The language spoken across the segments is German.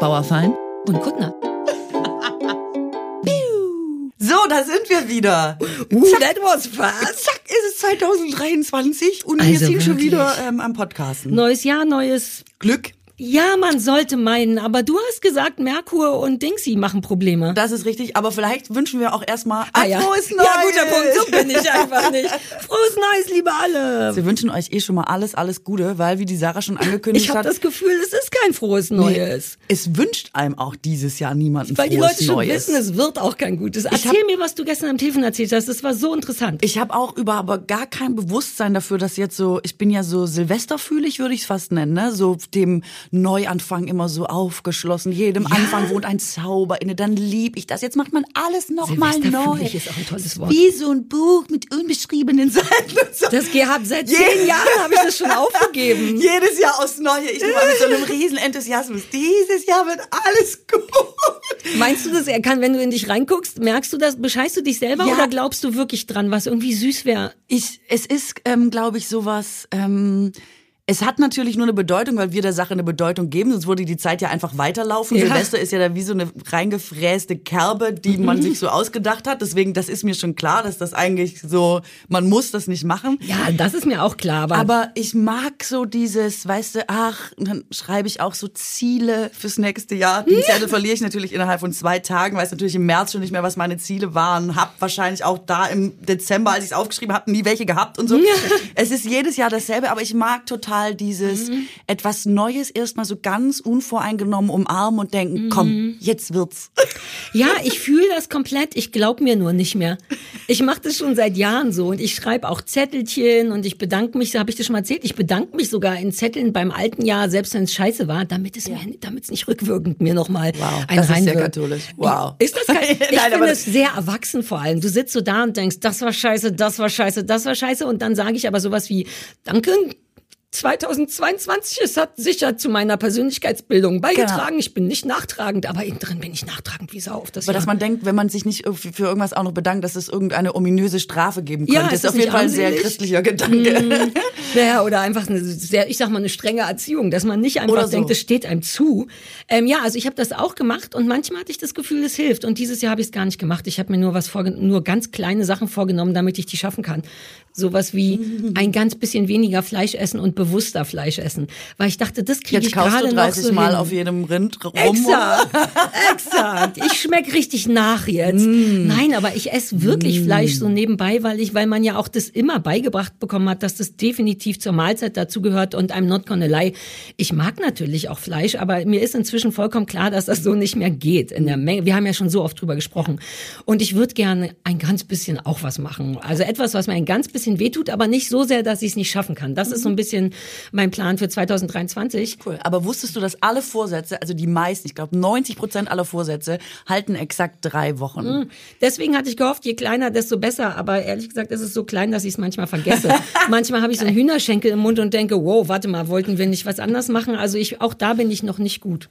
Bauerfein und Kuttner. So, da sind wir wieder. Uh, that was fast. Zack, ist es 2023 und wir Also sind schon wirklich. wieder ähm, am Podcasten. Neues Jahr, neues. Glück, Ja, man sollte meinen, aber du hast gesagt, Merkur und Dingsy machen Probleme. das ist richtig. Aber vielleicht wünschen wir auch erstmal Ah, ein ja. frohes Neues. Ja, guter Punkt, so bin ich einfach nicht. Frohes Neues, liebe alle. Wir wünschen euch eh schon mal alles, alles Gute, weil wie die Sarah schon angekündigt Ich habe hat, das Gefühl, es ist kein frohes Neues. es wünscht einem auch dieses Jahr niemand ein Weil die frohes Leute schon Neues. wissen, es wird auch kein gutes. hab- Erzähl mir, was du gestern am Telefon erzählt hast. Das war so interessant. Ich habe auch über aber gar kein Bewusstsein dafür, dass jetzt so, ich bin ja so Silvesterfühlig, würde ich es fast nennen, ne? So dem Neuanfang immer so aufgeschlossen. Jedem Anfang wohnt ein Zauber inne, dann lieb ich das. Jetzt macht man alles nochmal neu. Ist auch ein tolles Wort. Wie so ein Buch mit unbeschriebenen Seiten. so. Das gehabt seit zehn Jahren habe ich das schon aufgegeben. Jedes Jahr aufs Neue. Ich immer mit so einem riesen Enthusiasmus. Dieses Jahr wird alles gut. Meinst du das, er kann, wenn du in dich reinguckst, merkst du das, bescheißt du dich selber Ja. oder glaubst du wirklich dran, was irgendwie süß wäre? Ich, es ist, ähm, glaube ich, sowas. Ähm, es hat natürlich nur eine Bedeutung, weil wir der Sache eine Bedeutung geben, sonst würde die Zeit ja einfach weiterlaufen. Ja. Silvester ist ja da wie so eine reingefräste Kerbe, die man sich so ausgedacht hat. Deswegen, das ist mir schon klar, dass das eigentlich so, man muss das nicht machen. Ja, das ist mir auch klar, aber, Aber ich mag so dieses, weißt du, ach, dann schreibe ich auch so Ziele fürs nächste Jahr. Die Zettel verliere ich natürlich innerhalb von zwei Tagen, weiß natürlich im März schon nicht mehr, was meine Ziele waren. Hab wahrscheinlich auch da im Dezember, als ich es aufgeschrieben habe, nie welche gehabt und so. es ist jedes Jahr dasselbe, aber ich mag total dieses Mhm. etwas Neues erstmal so ganz unvoreingenommen umarmen und denken, Mhm. komm, jetzt wird's. ja, ich fühle das komplett, ich glaub mir nur nicht mehr. Ich mache das schon seit Jahren so und ich schreibe auch Zettelchen und ich bedanke mich, habe ich dir schon mal erzählt, ich bedanke mich sogar in Zetteln beim alten Jahr, selbst wenn es scheiße war, damit es mir, damit es nicht rückwirkend mir nochmal Wow, ein das ist sehr katholisch. Wow. Ist das? Ich Nein, finde das- es sehr erwachsen vor allem. Du sitzt so da und denkst, das war scheiße, das war scheiße, das war scheiße und dann sage ich aber sowas wie, danke, 2022, es hat sicher zu meiner Persönlichkeitsbildung beigetragen. Ich bin nicht nachtragend, aber innen drin bin ich nachtragend wie Sau auf das Aber dass Jahr. man denkt, wenn man sich nicht für irgendwas auch noch bedankt, dass es irgendeine ominöse Strafe geben könnte. Ja, das ist ist auf jeden Fall ein sehr christlicher Gedanke. Ja, oder einfach eine sehr, ich sag mal, eine strenge Erziehung, dass man nicht einfach so. denkt, es steht einem zu. Ähm, ja, also ich habe das auch gemacht und manchmal hatte ich das Gefühl, es hilft. Und dieses Jahr habe ich es gar nicht gemacht. Ich habe mir nur was vorgenommen, nur ganz kleine Sachen vorgenommen, damit ich die schaffen kann. Sowas wie ein ganz bisschen weniger Fleisch essen und bewusster Fleisch essen. Weil ich dachte, das kriege ich gerade noch 30 so Mal hin. auf jedem Rind rum. Exakt, exakt. Ich schmeck richtig nach jetzt. Mm. Nein, aber ich esse wirklich Fleisch so nebenbei, weil ich, weil man ja auch das immer beigebracht bekommen hat, dass das definitiv zur Mahlzeit dazugehört und I'm not gonna lie. Ich mag natürlich auch Fleisch, aber mir ist inzwischen vollkommen klar, dass das so nicht mehr geht in der Menge. Wir haben ja schon so oft drüber gesprochen. Und ich würde gerne ein ganz bisschen auch was machen. Also etwas, was mir ein ganz bisschen wehtut, aber nicht so sehr, dass ich es nicht schaffen kann. Das ist so ein bisschen mein Plan für 2023. Cool. Aber wusstest du, dass alle Vorsätze, also die meisten, ich glaube 90 Prozent aller Vorsätze, halten exakt drei Wochen. Deswegen hatte ich gehofft, je kleiner, desto besser. Aber ehrlich gesagt, ist es so klein, dass ich es manchmal vergesse. manchmal habe ich so einen Hühnerschenkel im Mund und denke, wow, warte mal, wollten wir nicht was anders machen? Also ich, auch da bin ich noch nicht gut.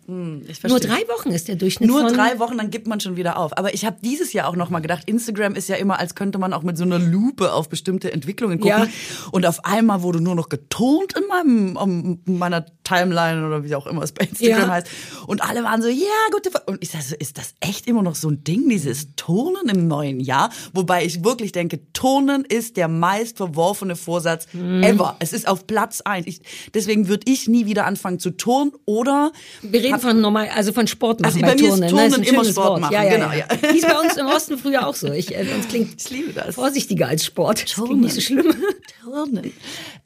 Ich Nur drei Wochen ist der Durchschnitt Nur drei Wochen, dann gibt man schon wieder auf. Aber ich habe dieses Jahr auch noch mal gedacht, Instagram ist ja immer, als könnte man auch mit so einer Lupe auf bestimmte Entwicklungen gucken. Ja. Und auf einmal wurde nur noch geturnt in meinem um, in meiner Timeline oder wie auch immer es bei Instagram Ja. heißt. Und alle waren so, ja, gute. Ver und ich sag so, ist das echt immer noch so ein Ding, dieses Turnen im neuen Jahr? Wobei ich wirklich denke, Turnen ist der meist verworfene Vorsatz Mhm. ever. Es ist auf Platz eins. Ich, deswegen würde ich nie wieder anfangen zu turnen oder Wir reden von normal, also von Sport machen Also bei bei mir ist Turnen. Turnen ne? ein immer Sport Wort. machen, Ja, ja, genau, ja. ja. Hieß bei uns im Osten früher auch so. Ich, äh, uns klingt Ich liebe das. vorsichtiger als Sport. Klingt nicht so schlimm. Turnen.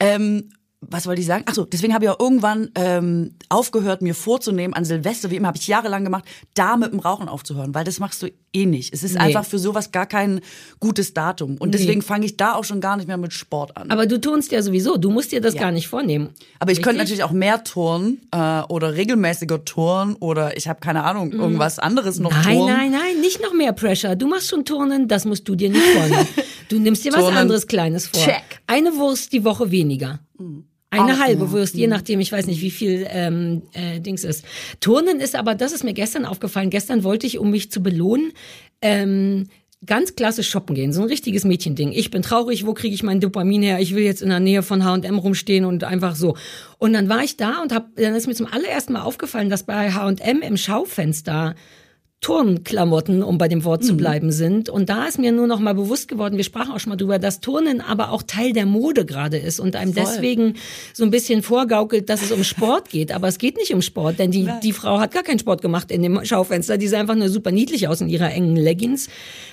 Ähm, was wollte ich sagen? Ach so, deswegen habe ich auch irgendwann ähm, aufgehört, mir vorzunehmen, an Silvester, wie immer habe ich jahrelang gemacht, da mit dem Rauchen aufzuhören, weil das machst du eh nicht. Es ist Nee. einfach für sowas gar kein gutes Datum. Und Nee. deswegen fange ich da auch schon gar nicht mehr mit Sport an. Aber du turnst ja sowieso. Du musst dir das gar nicht vornehmen. Aber ich könnte Richtig? natürlich auch mehr turnen äh, oder regelmäßiger turnen oder ich habe keine Ahnung, irgendwas anderes noch Mhm. Nein, turnen. nein, nein, nicht noch mehr Pressure. Du machst schon Turnen, das musst du dir nicht vornehmen. Du nimmst dir was Turnen. anderes Kleines vor. Check. Eine Wurst die Woche weniger. Eine Auch, halbe. Wurst, je nachdem, ich weiß nicht, wie viel ähm, äh, Dings ist. Turnen ist aber, das ist mir gestern aufgefallen. Gestern wollte ich, um mich zu belohnen, ähm, ganz klassisch shoppen gehen, so ein richtiges Mädchending. Ich bin traurig, wo kriege ich mein Dopamin her? Ich will jetzt in der Nähe von H&M rumstehen und einfach so. Und dann war ich da und hab, dann ist mir zum allerersten Mal aufgefallen, dass bei H&M im Schaufenster Turnklamotten, um bei dem Wort mhm. zu bleiben, sind. Und da ist mir nur noch mal bewusst geworden, wir sprachen auch schon mal drüber, dass Turnen aber auch Teil der Mode gerade ist und einem Voll. deswegen so ein bisschen vorgaukelt, dass es um Sport geht. Aber es geht nicht um Sport, denn die, die Frau hat gar keinen Sport gemacht in dem Schaufenster. Die sah einfach nur super niedlich aus in ihrer engen Leggings.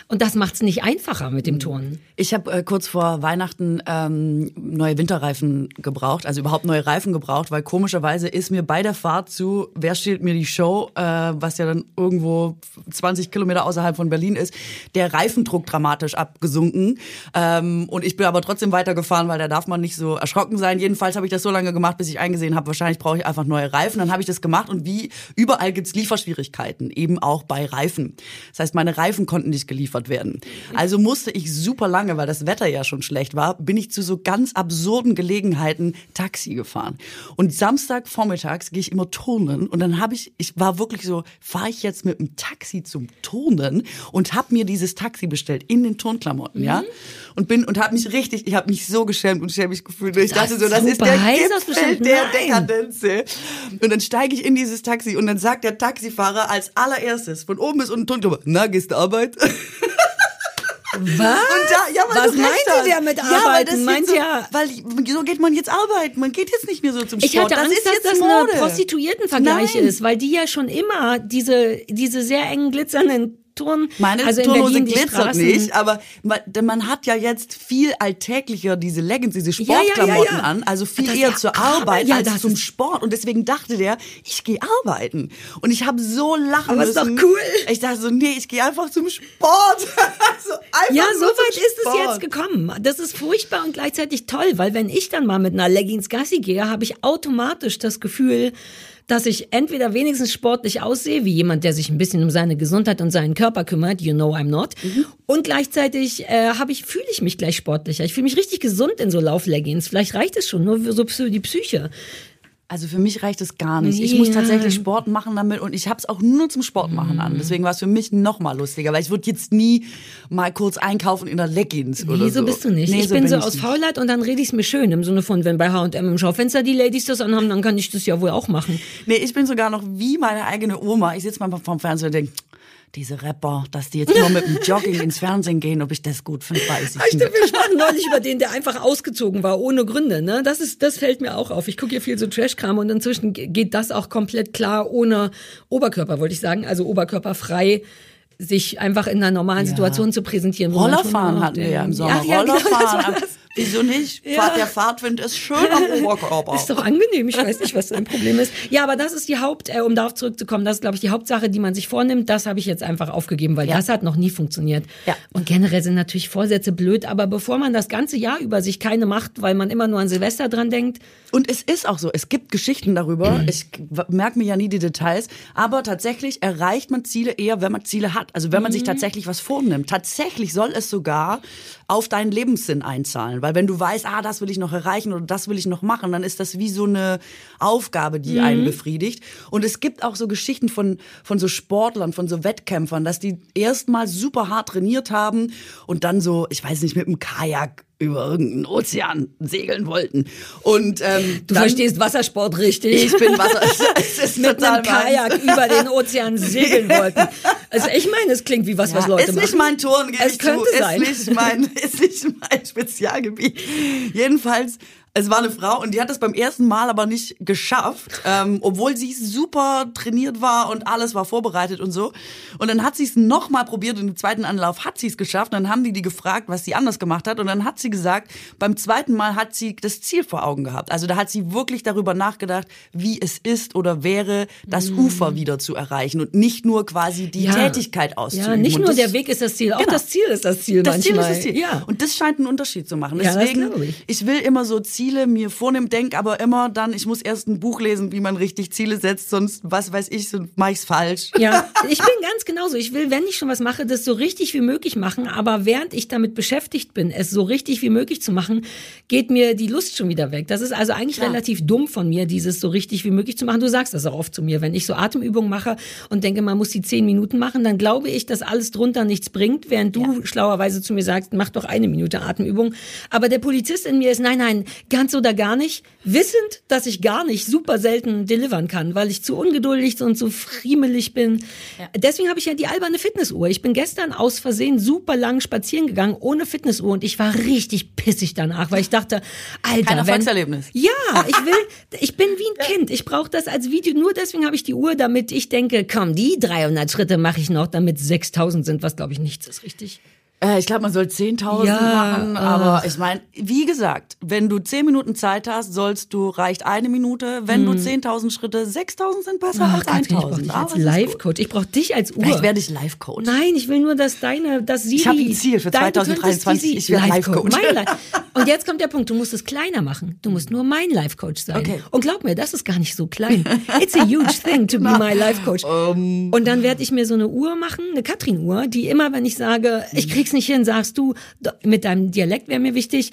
Und das macht es nicht einfacher mit dem Turnen. Ich habe äh, kurz vor Weihnachten ähm, neue Winterreifen gebraucht, also überhaupt neue Reifen gebraucht, weil komischerweise ist mir bei der Fahrt zu, wer steht mir die Show, äh, was ja dann irgendwo 20 Kilometer außerhalb von Berlin ist, der Reifendruck dramatisch abgesunken. Ähm, und ich bin aber trotzdem weitergefahren, weil da darf man nicht so erschrocken sein. Jedenfalls habe ich das so lange gemacht, bis ich eingesehen habe, wahrscheinlich brauche ich einfach neue Reifen. Dann habe ich das gemacht und wie überall gibt's Lieferschwierigkeiten, eben auch bei Reifen. Das heißt, meine Reifen konnten nicht geliefert werden. Also musste ich super lange, weil das Wetter ja schon schlecht war, bin ich zu so ganz absurden Gelegenheiten Taxi gefahren. Und Samstag vormittags gehe ich immer turnen und dann habe ich, ich war wirklich so, fahre ich jetzt mit dem Taxi zum Turnen und habe mir dieses Taxi bestellt in den Turnklamotten, mhm. ja. Und bin und habe mich richtig, ich habe mich so geschämt und schämig gefühlt. Ich das dachte so, das ist der Gipfel der Dekadenz. Und dann steige ich in dieses Taxi und dann sagt der Taxifahrer als allererstes von oben bis unten Turnklamotten, na, gehst du Arbeit? Was? Da, ja, Was meinte der mit Arbeiten? Ja, weil das Meint so, ja, weil so geht man jetzt arbeiten. Man geht jetzt nicht mehr so zum Sport. Ich hatte Angst, das ist dass das Mode. ein Prostituiertenvergleich Nein. ist, weil die ja schon immer diese diese sehr engen glitzernden Turn. Meine also Turnhose glitzert nicht, aber man, man, hat ja jetzt viel alltäglicher diese Leggings, diese Sportklamotten ja, ja, ja, an, also viel eher zur Arbeit als zum Sport. Und deswegen dachte der, ich gehe arbeiten. Und ich habe so lachen aber müssen. Aber ist doch cool. Ich dachte so, nee, ich gehe einfach zum Sport. so einfach ja, so weit ist es jetzt gekommen. Das ist furchtbar und gleichzeitig toll, weil wenn ich dann mal mit einer Leggings Gassi gehe, habe ich automatisch das Gefühl, dass ich entweder wenigstens sportlich aussehe, wie jemand, der sich ein bisschen um seine Gesundheit und seinen Körper kümmert, you know I'm not. Mhm. Und gleichzeitig äh, habe ich, fühle ich mich gleich sportlicher. Ich fühle mich richtig gesund in so Laufleggings. Vielleicht reicht es schon, nur für so für die Psyche. Also für mich reicht es gar nicht. Ich muss tatsächlich Sport machen damit und ich habe es auch nur zum Sport machen an. Deswegen war es für mich noch mal lustiger, weil ich würde jetzt nie mal kurz einkaufen in der Leggings oder nee, so. so bist du nicht. Nee, ich so bin so aus Faulheit und dann rede ich es mir schön im Sinne von, wenn bei H&M im Schaufenster die Ladies das anhaben, dann kann ich das ja wohl auch machen. Nee, ich bin sogar noch wie meine eigene Oma. Ich sitze mal vom Fernseher und denke, diese Rapper, dass die jetzt nur mit dem Jogging ins Fernsehen gehen, ob ich das gut finde, weiß ich nicht. Wir sprachen neulich über den, der einfach ausgezogen war, ohne Gründe. Ne? Das ist, das fällt mir auch auf. Ich gucke hier viel so Trashkram und inzwischen geht das auch komplett klar ohne Oberkörper, wollte ich sagen, also oberkörperfrei sich einfach in einer normalen ja. Situation zu präsentieren. Rollerfahren hatten wir ja im Sommer. Ach, ja, Rollerfahren. Genau, Wieso nicht? Ja. Der Fahrtwind ist schön am Oberkörper. Ist doch angenehm. Ich weiß nicht, was dein Problem ist. Ja, aber das ist die Haupt, äh, um darauf zurückzukommen, das ist, glaube ich, die Hauptsache, die man sich vornimmt. Das habe ich jetzt einfach aufgegeben, weil ja. das hat noch nie funktioniert. Ja. Und generell sind natürlich Vorsätze blöd, aber bevor man das ganze Jahr über sich keine macht, weil man immer nur an Silvester dran denkt. Und es ist auch so, es gibt Geschichten darüber. Mhm. Ich merke mir ja nie die Details, aber tatsächlich erreicht man Ziele eher, wenn man Ziele hat. Also wenn man mhm. sich tatsächlich was vornimmt. Tatsächlich soll es sogar auf deinen Lebenssinn einzahlen. Weil wenn du weißt, ah, das will ich noch erreichen oder das will ich noch machen, dann ist das wie so eine Aufgabe, die mhm. einen befriedigt. Und es gibt auch so Geschichten von, von so Sportlern, von so Wettkämpfern, dass die erstmal super hart trainiert haben und dann so, ich weiß nicht, mit dem Kajak über irgendeinen Ozean segeln wollten. Und ähm, du dann, verstehst Wassersport richtig. Ich bin Wasser. Es ist mit einem Kajak über den Ozean segeln wollten. Also ich meine, es klingt wie was, ja, was Leute ist machen. Ist nicht mein Turn, gebe es ich könnte zu. Sein. Ist nicht mein, ist nicht mein Spezialgebiet. Jedenfalls es war eine Frau und die hat es beim ersten Mal aber nicht geschafft, ähm, obwohl sie super trainiert war und alles war vorbereitet und so. Und dann hat sie es nochmal probiert und im zweiten Anlauf hat sie es geschafft. Und dann haben die die gefragt, was sie anders gemacht hat. Und dann hat sie gesagt, beim zweiten Mal hat sie das Ziel vor Augen gehabt. Also da hat sie wirklich darüber nachgedacht, wie es ist oder wäre, das mhm. Ufer wieder zu erreichen und nicht nur quasi die ja. Tätigkeit auszuüben. Ja, nicht nur das, der Weg ist das Ziel, auch genau. das Ziel ist das Ziel das manchmal. Ziel ist das Ziel. Ja. Und das scheint einen Unterschied zu machen. Deswegen, ja, ich. ich will immer so Ziele Ziele mir vornehme, denk aber immer dann, ich muss erst ein Buch lesen, wie man richtig Ziele setzt, sonst, was weiß ich, so mach ich's falsch. Ja, ich bin ganz genauso. Ich will, wenn ich schon was mache, das so richtig wie möglich machen, aber während ich damit beschäftigt bin, es so richtig wie möglich zu machen, geht mir die Lust schon wieder weg. Das ist also eigentlich Ja. relativ dumm von mir, dieses so richtig wie möglich zu machen. Du sagst das auch oft zu mir. Wenn ich so Atemübungen mache und denke, man muss die zehn Minuten machen, dann glaube ich, dass alles drunter nichts bringt, während du schlauerweise zu mir sagst, mach doch eine Minute Atemübung. Aber der Polizist in mir ist, nein, nein, ganz oder gar nicht, wissend, dass ich gar nicht super selten delivern kann, weil ich zu ungeduldig und zu friemelig bin. Deswegen habe ich ja die alberne Fitnessuhr. Ich bin gestern aus Versehen super lang spazieren gegangen ohne Fitnessuhr und ich war richtig pissig danach, weil ich dachte, Alter, Kein wenn, Erfolgserlebnis. ja, ich will, ich bin wie ein Kind. Ich brauche das als Video. Nur deswegen habe ich die Uhr, damit ich denke, komm, die 300 Schritte mache ich noch, damit 6000 sind, was glaube ich nichts ist, richtig? Äh, ich glaube, man soll 10.000 Ja, machen, aber ich meine, wie gesagt, wenn du 10 Minuten Zeit hast, sollst du, reicht eine Minute. Wenn du 10.000 Schritte, 6.000 sind besser Ach, als Katrin, ich brauche 1.000. dich gut. Life-Coach. Ich brauche dich als Uhr. Vielleicht werde ich Life-Coach. Nein, ich will nur, dass deine, dass Siri. Ich habe ein Ziel für Dein- du könntest 2023. die Ich werde Life-Coach. Life-Coach. Mein Li- Und jetzt kommt der Punkt, du musst es kleiner machen. Du musst nur mein Life-Coach sein. Okay. Und glaub mir, das ist gar nicht so klein. It's a huge thing to be my Life-Coach. Ähm. Und dann werde ich mir so eine Uhr machen, eine Katrin-Uhr, die immer, wenn ich sage, ich krieg's nicht hin, sagst du, mit deinem Dialekt wäre mir wichtig.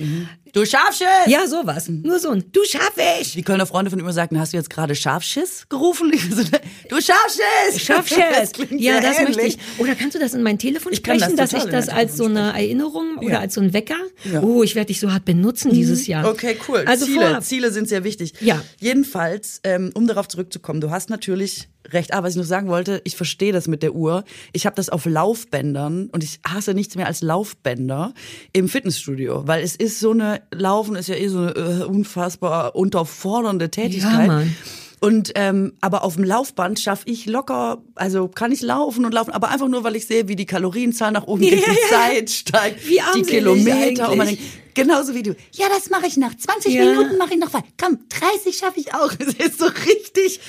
Du schaffst es! Ja, sowas. Nur so ein, du schaff ich! Die Kölner Freunde von immer sagten, hast du jetzt gerade Scharfschiss gerufen? So, Du schaffst es! Schaffst Das Ja, das möchte ähnlich. ich. Oder kannst du das in mein Telefon Ich kann sprechen, das dass ich das als so eine Erinnerung oder Ja. als so ein Wecker? Ja. Oh, ich werde dich so hart benutzen dieses Jahr. Okay, cool. Also Ziele, vorab. Ziele sind sehr wichtig. Ja. Jedenfalls, ähm, um darauf zurückzukommen, du hast natürlich recht. Ah, was ich noch sagen wollte, ich verstehe das mit der Uhr. Ich habe das auf Laufbändern und ich hasse nichts mehr als Laufbänder im Fitnessstudio, weil es ist so eine, Laufen ist ja eh so eine äh, unfassbar unterfordernde Tätigkeit. Mann. Und ähm, aber auf dem Laufband schaffe ich locker, also kann ich laufen und laufen, aber einfach nur, weil ich sehe, wie die Kalorienzahl nach oben geht, Ja, die ja. Zeit steigt, Wie die Kilometer und man denkt, genauso wie du. Ja, das mache ich noch. 20 Ja. Minuten mache ich noch weiter. Komm, 30 schaffe ich auch. Es ist so richtig.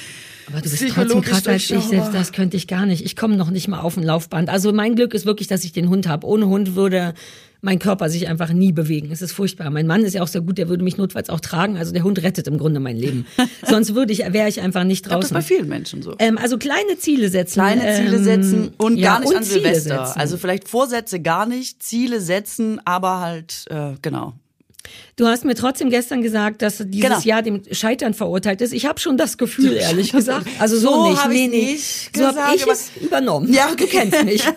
Aber du bist trotzdem krasser als ich, selbst das könnte ich gar nicht. Ich komme noch nicht mal auf ein Laufband. Also mein Glück ist wirklich, dass ich den Hund habe. Ohne Hund würde mein Körper sich einfach nie bewegen. Es ist furchtbar. Mein Mann ist ja auch sehr gut, der würde mich notfalls auch tragen. Also der Hund rettet im Grunde mein Leben. Sonst würde ich, wäre ich einfach nicht Ich glaube, das ist draußen. bei vielen Menschen so. Ähm, also kleine Ziele setzen. Kleine Ziele ähm, setzen und ja, gar nicht und an Ziele Silvester. setzen. Also vielleicht Vorsätze gar nicht, Ziele setzen, aber halt, äh, genau. Du hast mir trotzdem gestern gesagt, dass dieses Genau. Jahr dem Scheitern verurteilt ist. Ich habe schon das Gefühl, ehrlich gesagt. Also so, So nicht. hab nee, nee. nicht so habe ich es übernommen. Ja, Du kennst mich.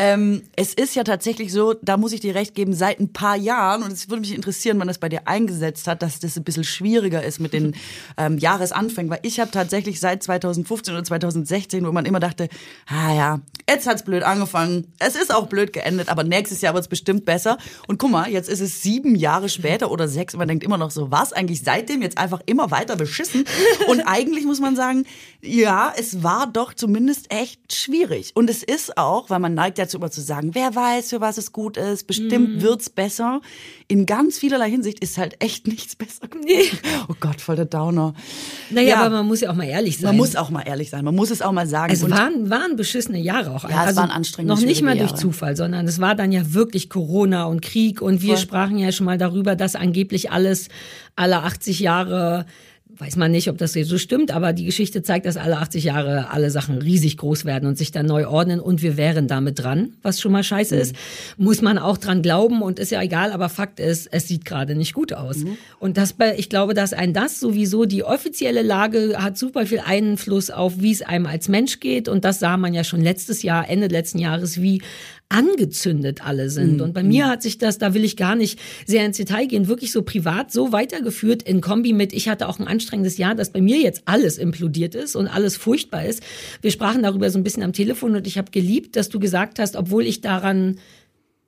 Ähm, es ist ja tatsächlich so, da muss ich dir recht geben, seit ein paar Jahren, und es würde mich interessieren, wann das bei dir eingesetzt hat, dass das ein bisschen schwieriger ist mit den ähm, Jahresanfängen, weil ich habe tatsächlich seit 2015 oder 2016, wo man immer dachte, ah ja, jetzt hat's blöd angefangen, es ist auch blöd geendet, aber nächstes Jahr wird's bestimmt besser. Und guck mal, jetzt ist es sieben Jahre später oder sechs und man denkt immer noch so, was eigentlich seitdem jetzt einfach immer weiter beschissen? Und eigentlich muss man sagen, ja, es war doch zumindest echt schwierig. Und es ist auch, weil man neigt dazu immer zu sagen, wer weiß, für was es gut ist, bestimmt Mhm. wird's besser. In ganz vielerlei Hinsicht ist halt echt nichts besser geworden. Oh Gott, voll der Downer. Naja, Ja. aber man muss ja auch mal ehrlich sein. Man muss auch mal ehrlich sein, man muss es auch mal sagen. Es waren, waren beschissene Jahre auch. Ja, es waren anstrengende, Noch nicht mal durch Jahre. Zufall, sondern es war dann ja wirklich Corona und Krieg und wir Voll. sprachen ja schon mal darüber, dass angeblich alles alle 80 Jahre weiß man nicht, ob das so stimmt, aber die Geschichte zeigt, dass alle 80 Jahre alle Sachen riesig groß werden und sich dann neu ordnen und wir wären damit dran, was schon mal scheiße Mhm. ist. Muss man auch dran glauben und ist ja egal, aber Fakt ist, es sieht gerade nicht gut aus. Mhm. Und das, ich glaube, dass ein das sowieso, die offizielle Lage hat super viel Einfluss auf, wie es einem als Mensch geht und das sah man ja schon letztes Jahr, Ende letzten Jahres, wie angezündet alle sind. Und bei mir hat sich das, da will ich gar nicht sehr ins Detail gehen, wirklich so privat so weitergeführt in Kombi mit, ich hatte auch ein anstrengendes Jahr, dass bei mir jetzt alles implodiert ist und alles furchtbar ist. Wir sprachen darüber so ein bisschen am Telefon und ich habe geliebt, dass du gesagt hast, obwohl ich daran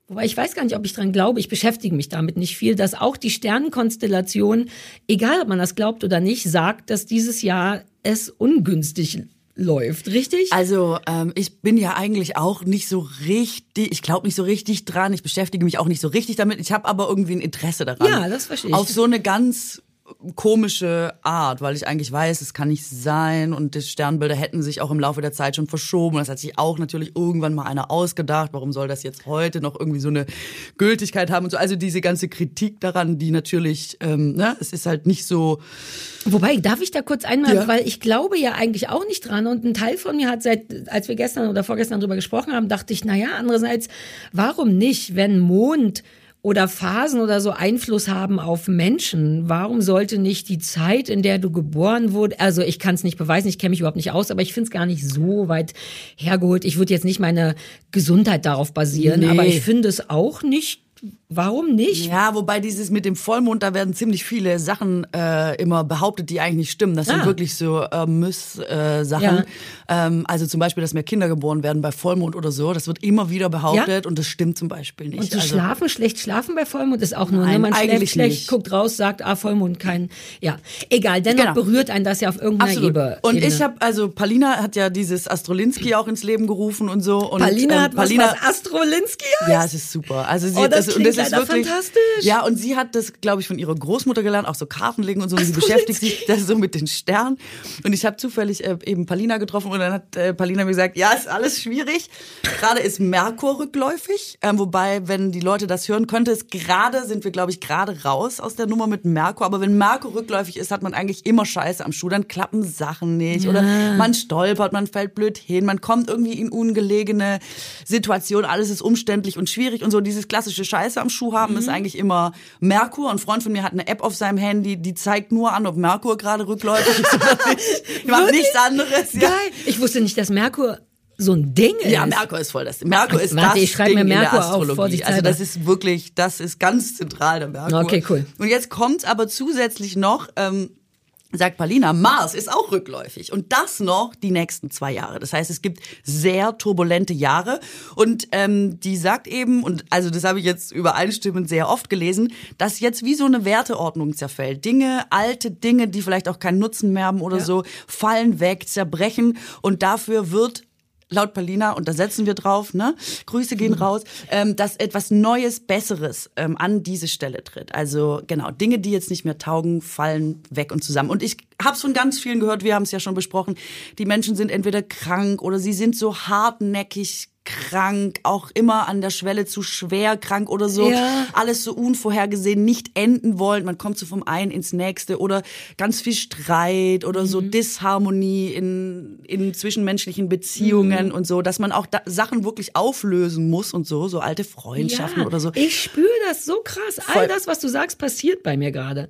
Wobei ich weiß gar nicht, ob ich dran glaube, ich beschäftige mich damit nicht viel, dass auch die Sternenkonstellation, egal ob man das glaubt oder nicht, sagt, dass dieses Jahr es ungünstig läuft, richtig? Also ähm, ich bin ja eigentlich auch nicht so richtig, ich glaube nicht so richtig dran, ich beschäftige mich auch nicht so richtig damit, ich habe aber irgendwie ein Interesse daran. Ja, das verstehe ich. Auf so eine ganz komische Art, weil ich eigentlich weiß, es kann nicht sein und die Sternbilder hätten sich auch im Laufe der Zeit schon verschoben. Das hat sich auch natürlich irgendwann mal einer ausgedacht. Warum soll das jetzt heute noch irgendwie so eine Gültigkeit haben und so? Also diese ganze Kritik daran, die natürlich, ähm, ne, es ist halt nicht so. Wobei, darf ich da kurz einmal, ja. weil ich glaube ja eigentlich auch nicht dran und ein Teil von mir hat seit, als wir gestern oder vorgestern drüber gesprochen haben, dachte ich, na ja, andererseits, warum nicht, wenn Mond oder Phasen oder so Einfluss haben auf Menschen. Warum sollte nicht die Zeit, in der du geboren wurdest, also ich kann es nicht beweisen, ich kenne mich überhaupt nicht aus, aber ich finde es gar nicht so weit hergeholt. Ich würde jetzt nicht meine Gesundheit darauf basieren, nee. aber ich finde es auch nicht Warum nicht? Ja, wobei dieses mit dem Vollmond, da werden ziemlich viele Sachen äh, immer behauptet, die eigentlich nicht stimmen. Das ah. sind wirklich so äh, Miss-Sachen. Äh, ja. ähm, also zum Beispiel, dass mehr Kinder geboren werden bei Vollmond oder so. Das wird immer wieder behauptet ja? und das stimmt zum Beispiel nicht. Und die also, schlafen schlecht, schlafen bei Vollmond ist auch nur, ne? nein, ne? man schläft schlecht, nicht. guckt raus, sagt, ah, Vollmond, kein, ja. Egal, dennoch genau. berührt einen das ja auf irgendeiner Absolut. Ebene. Und ich habe, also Palina hat ja dieses Astrolinski auch ins Leben gerufen und so. Und, Palina ähm, hat Palina, was, was Astrolinski heißt? Ja, es ist super. Also sie, oh, das, das, und das ist wirklich, fantastisch. Ja, und sie hat das, glaube ich, von ihrer Großmutter gelernt, auch so Karten legen und so. Und sie beschäftigt sich da so mit den Sternen. Und ich habe zufällig äh, eben Palina getroffen und dann hat äh, Palina mir gesagt, ja, ist alles schwierig. Gerade ist Merkur rückläufig. Ähm, wobei, wenn die Leute das hören, könnte es gerade, sind wir, glaube ich, gerade raus aus der Nummer mit Merkur. Aber wenn Merkur rückläufig ist, hat man eigentlich immer Scheiße am Schuh. Dann klappen Sachen nicht. Ja. Oder man stolpert, man fällt blöd hin, man kommt irgendwie in ungelegene Situationen. Alles ist umständlich und schwierig und so. Dieses klassische Scheiße am Schuh haben mhm. ist eigentlich immer Merkur. Ein Freund von mir hat eine App auf seinem Handy, die zeigt nur an, ob Merkur gerade rückläufig ist oder nicht. Ich mache nichts anderes. Ja. Geil. Ich wusste nicht, dass Merkur so ein Ding ist. Ja, Merkur ist voll das. Merkur ist Warte, das ich schreibe Ding mir Merkur in der Astrologie. Auf, also das ist wirklich, das ist ganz zentral der Merkur. Okay, cool. Und jetzt kommt aber zusätzlich noch ähm, sagt Palina, Mars ist auch rückläufig und das noch die nächsten zwei Jahre. Das heißt, es gibt sehr turbulente Jahre und ähm, die sagt eben, und also das habe ich jetzt übereinstimmend sehr oft gelesen, dass jetzt wie so eine Werteordnung zerfällt. Dinge, alte Dinge, die vielleicht auch keinen Nutzen mehr haben oder ja. so, fallen weg, zerbrechen und dafür wird laut Palina, und da setzen wir drauf, ne? Grüße gehen mhm. raus, ähm, dass etwas Neues, Besseres ähm, an diese Stelle tritt. Also genau, Dinge, die jetzt nicht mehr taugen, fallen weg und zusammen. Und ich habe es von ganz vielen gehört, wir haben es ja schon besprochen, die Menschen sind entweder krank oder sie sind so hartnäckig krank, auch immer an der Schwelle zu schwer krank oder so. Ja. Alles so unvorhergesehen, nicht enden wollen. Man kommt so vom einen ins nächste oder ganz viel Streit oder mhm. so Disharmonie in, in zwischenmenschlichen Beziehungen mhm. und so, dass man auch da Sachen wirklich auflösen muss und so, so alte Freundschaften ja, oder so. Ich spüre das so krass. All das, was du sagst, passiert bei mir gerade.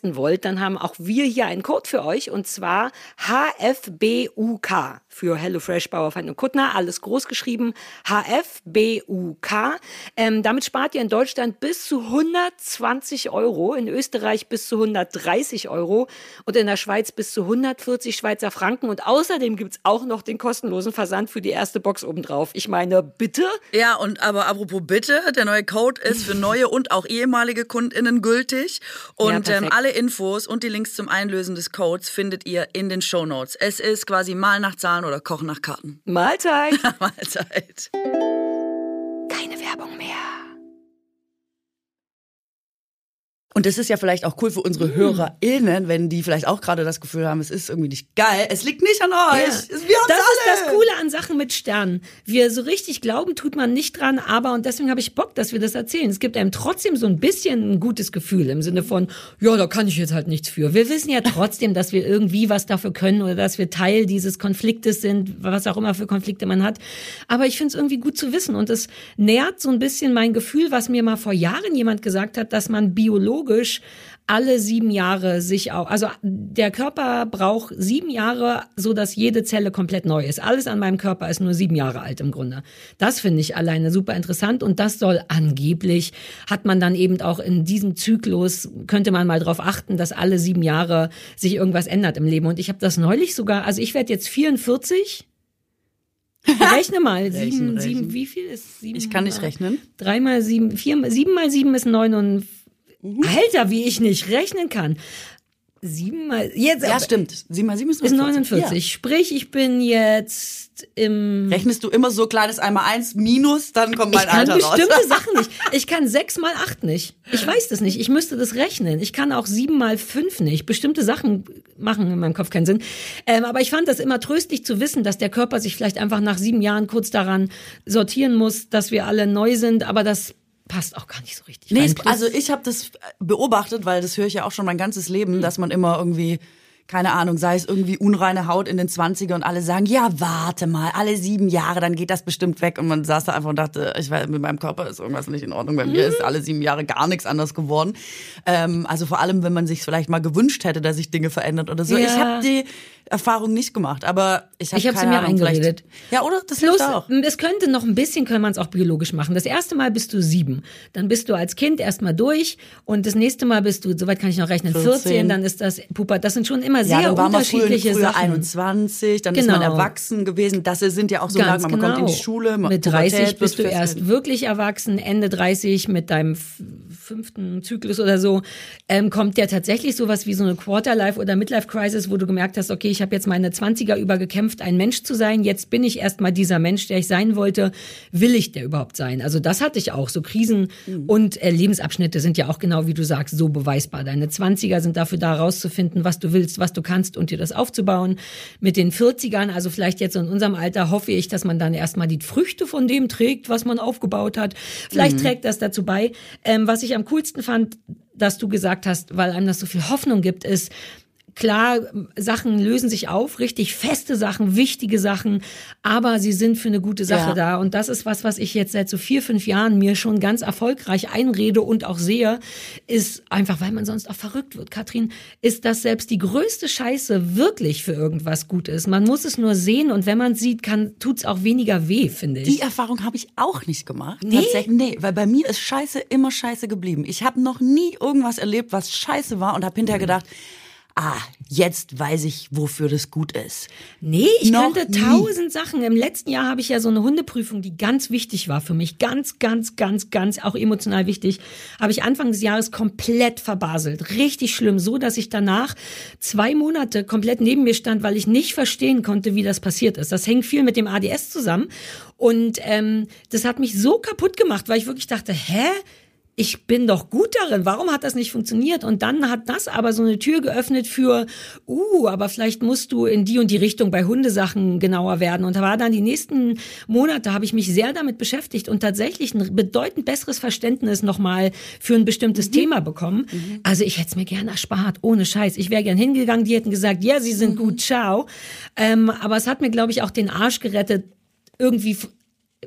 testen wollt, dann haben auch wir hier einen Code für euch und zwar HFBUK für HelloFresh Bauerfeind und Kuttner, alles groß geschrieben, HFBUK. Ähm, damit spart ihr in Deutschland bis zu 120 Euro, in Österreich bis zu 130 Euro und in der Schweiz bis zu 140 Schweizer Franken. Und außerdem gibt's auch noch den kostenlosen Versand für die erste Box obendrauf. Ich meine, bitte? Ja, und aber apropos bitte, der neue Code ist für neue und auch ehemalige KundInnen gültig. Und ja, ähm, alle Infos und die Links zum Einlösen des Codes findet ihr in den Show Notes. Es ist quasi mal nach Zahlen oder Kochen nach Karten. Mahlzeit. Mahlzeit. Keine Werbung mehr. Und das ist ja vielleicht auch cool für unsere mm. HörerInnen, wenn die vielleicht auch gerade das Gefühl haben, es ist irgendwie nicht geil. Es liegt nicht an euch. Ja. Das alle. ist das Coole an Sachen mit Sternen. Wir so richtig glauben, tut man nicht dran, aber, und deswegen habe ich Bock, dass wir das erzählen. Es gibt einem trotzdem so ein bisschen ein gutes Gefühl im Sinne von, ja, da kann ich jetzt halt nichts für. Wir wissen ja trotzdem, dass wir irgendwie was dafür können oder dass wir Teil dieses Konfliktes sind, was auch immer für Konflikte man hat. Aber ich finde es irgendwie gut zu wissen und es nährt so ein bisschen mein Gefühl, was mir mal vor Jahren jemand gesagt hat, dass man biologisch biologisch alle sieben Jahre sich auch, also der Körper braucht sieben Jahre, so dass jede Zelle komplett neu ist. Alles an meinem Körper ist nur sieben Jahre alt im Grunde. Das finde ich alleine super interessant und das soll angeblich, hat man dann eben auch in diesem Zyklus, könnte man mal darauf achten, dass alle sieben Jahre sich irgendwas ändert im Leben. Und ich habe das neulich sogar, also ich werde jetzt 44, Rechne mal. Sieben, rechnen. sieben, wie viel ist sieben? Ich kann nicht rechnen. Drei mal sieben, vier, sieben mal sieben ist neun Mhm. Alter, wie ich nicht rechnen kann. Sieben mal, jetzt. Ja, stimmt. Sieben mal sieben ist, ist 49. Ja. Sprich, ich bin jetzt im. Rechnest du immer so kleines einmal eins minus, dann kommt mein Alter raus. Ich kann bestimmte Sachen nicht. Ich kann sechs mal acht nicht. Ich weiß das nicht. Ich müsste das rechnen. Ich kann auch sieben mal fünf nicht. Bestimmte Sachen machen in meinem Kopf keinen Sinn. Ähm, aber ich fand das immer tröstlich zu wissen, dass der Körper sich vielleicht einfach nach sieben Jahren kurz daran sortieren muss, dass wir alle neu sind. Aber das passt auch gar nicht so richtig. Nee, also ich habe das beobachtet, weil das höre ich ja auch schon mein ganzes Leben, mhm. dass man immer irgendwie keine Ahnung, sei es irgendwie unreine Haut in den 20er und alle sagen, ja, warte mal, alle sieben Jahre, dann geht das bestimmt weg. Und man saß da einfach und dachte, ich weiß, mit meinem Körper ist irgendwas nicht in Ordnung. Bei mhm. mir ist alle sieben Jahre gar nichts anders geworden. Ähm, also vor allem, wenn man sich vielleicht mal gewünscht hätte, dass sich Dinge verändert oder so. Ja. Ich habe die Erfahrung nicht gemacht, aber ich habe habe sie mir Ahnung, eingeredet. Ja, oder? Das Plus, auch. Es könnte noch ein bisschen, kann man es auch biologisch machen. Das erste Mal bist du sieben. Dann bist du als Kind erstmal durch und das nächste Mal bist du, soweit kann ich noch rechnen, 14, 14 dann ist das Pupa. Das sind schon immer sehr ja, dann war unterschiedliche man früher, früher Sachen. 21, dann genau. ist man genau. erwachsen gewesen. Das sind ja auch so Ganz lange, man genau. kommt in die genau. Schule. Mit 30 bist du erst wirklich erwachsen, Ende 30 mit deinem fünften Zyklus oder so, ähm, kommt ja tatsächlich sowas wie so eine Quarterlife oder Midlife Crisis, wo du gemerkt hast, okay, ich habe jetzt meine 20er über gekämpft, ein Mensch zu sein, jetzt bin ich erstmal dieser Mensch, der ich sein wollte, will ich der überhaupt sein? Also das hatte ich auch, so Krisen mhm. und äh, Lebensabschnitte sind ja auch genau, wie du sagst, so beweisbar. Deine 20er sind dafür da rauszufinden, was du willst, was du kannst und dir das aufzubauen. Mit den 40ern, also vielleicht jetzt in unserem Alter, hoffe ich, dass man dann erstmal die Früchte von dem trägt, was man aufgebaut hat. Vielleicht mhm. trägt das dazu bei. Ähm, was ich am coolsten fand, dass du gesagt hast, weil einem das so viel Hoffnung gibt, ist, Klar, Sachen lösen sich auf, richtig feste Sachen, wichtige Sachen, aber sie sind für eine gute Sache ja. da. Und das ist was, was ich jetzt seit so vier, fünf Jahren mir schon ganz erfolgreich einrede und auch sehe, ist einfach, weil man sonst auch verrückt wird. Katrin, ist, dass selbst die größte Scheiße wirklich für irgendwas gut ist. Man muss es nur sehen und wenn man es sieht, kann, tut's auch weniger weh, finde ich. Die Erfahrung habe ich auch nicht gemacht. Nee? Tatsächlich, nee, weil bei mir ist Scheiße immer Scheiße geblieben. Ich habe noch nie irgendwas erlebt, was Scheiße war und habe hinterher gedacht, ah, jetzt weiß ich, wofür das gut ist. Nee, ich Noch kannte tausend nie. Sachen. Im letzten Jahr habe ich ja so eine Hundeprüfung, die ganz wichtig war für mich. Ganz, ganz, ganz, ganz, auch emotional wichtig. Habe ich Anfang des Jahres komplett verbaselt. Richtig schlimm. So, dass ich danach zwei Monate komplett neben mir stand, weil ich nicht verstehen konnte, wie das passiert ist. Das hängt viel mit dem ADS zusammen. Und ähm, das hat mich so kaputt gemacht, weil ich wirklich dachte, hä? Ich bin doch gut darin, warum hat das nicht funktioniert? Und dann hat das aber so eine Tür geöffnet für, uh, aber vielleicht musst du in die und die Richtung bei Hundesachen genauer werden. Und da war dann die nächsten Monate, habe ich mich sehr damit beschäftigt und tatsächlich ein bedeutend besseres Verständnis nochmal für ein bestimmtes mhm. Thema bekommen. Mhm. Also ich hätte es mir gerne erspart, ohne Scheiß. Ich wäre gern hingegangen, die hätten gesagt, ja, sie sind mhm. gut, ciao. Ähm, aber es hat mir, glaube ich, auch den Arsch gerettet, irgendwie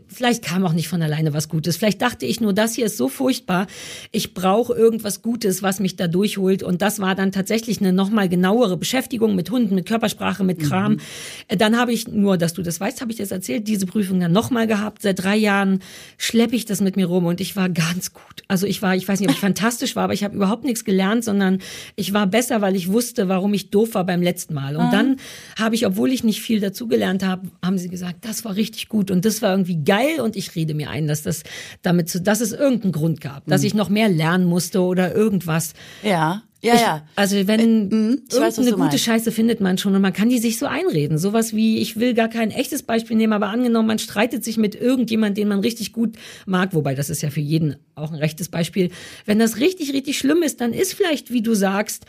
vielleicht kam auch nicht von alleine was Gutes. Vielleicht dachte ich nur, das hier ist so furchtbar. Ich brauche irgendwas Gutes, was mich da durchholt. Und das war dann tatsächlich eine nochmal genauere Beschäftigung mit Hunden, mit Körpersprache, mit Kram. Mhm. Dann habe ich, nur dass du das weißt, habe ich das erzählt, diese Prüfung dann nochmal gehabt. Seit drei Jahren schleppe ich das mit mir rum und ich war ganz gut. Also ich war, ich weiß nicht, ob ich fantastisch war, aber ich habe überhaupt nichts gelernt, sondern ich war besser, weil ich wusste, warum ich doof war beim letzten Mal. Und mhm. dann habe ich, obwohl ich nicht viel dazugelernt habe, haben sie gesagt, das war richtig gut. Und das war irgendwie geil und ich rede mir ein, dass das damit zu, dass es irgendeinen Grund gab, dass mhm. ich noch mehr lernen musste oder irgendwas. Ja. Ja, ich, ja. Also wenn mhm. ich irgendeine weiß, gute. Scheiße findet man schon und man kann die sich so einreden. Sowas wie, ich will gar kein echtes Beispiel nehmen, aber angenommen, man streitet sich mit irgendjemand, den man richtig gut mag, wobei das ist ja für jeden auch ein rechtes Beispiel. Wenn das richtig, richtig schlimm ist, dann ist vielleicht, wie du sagst,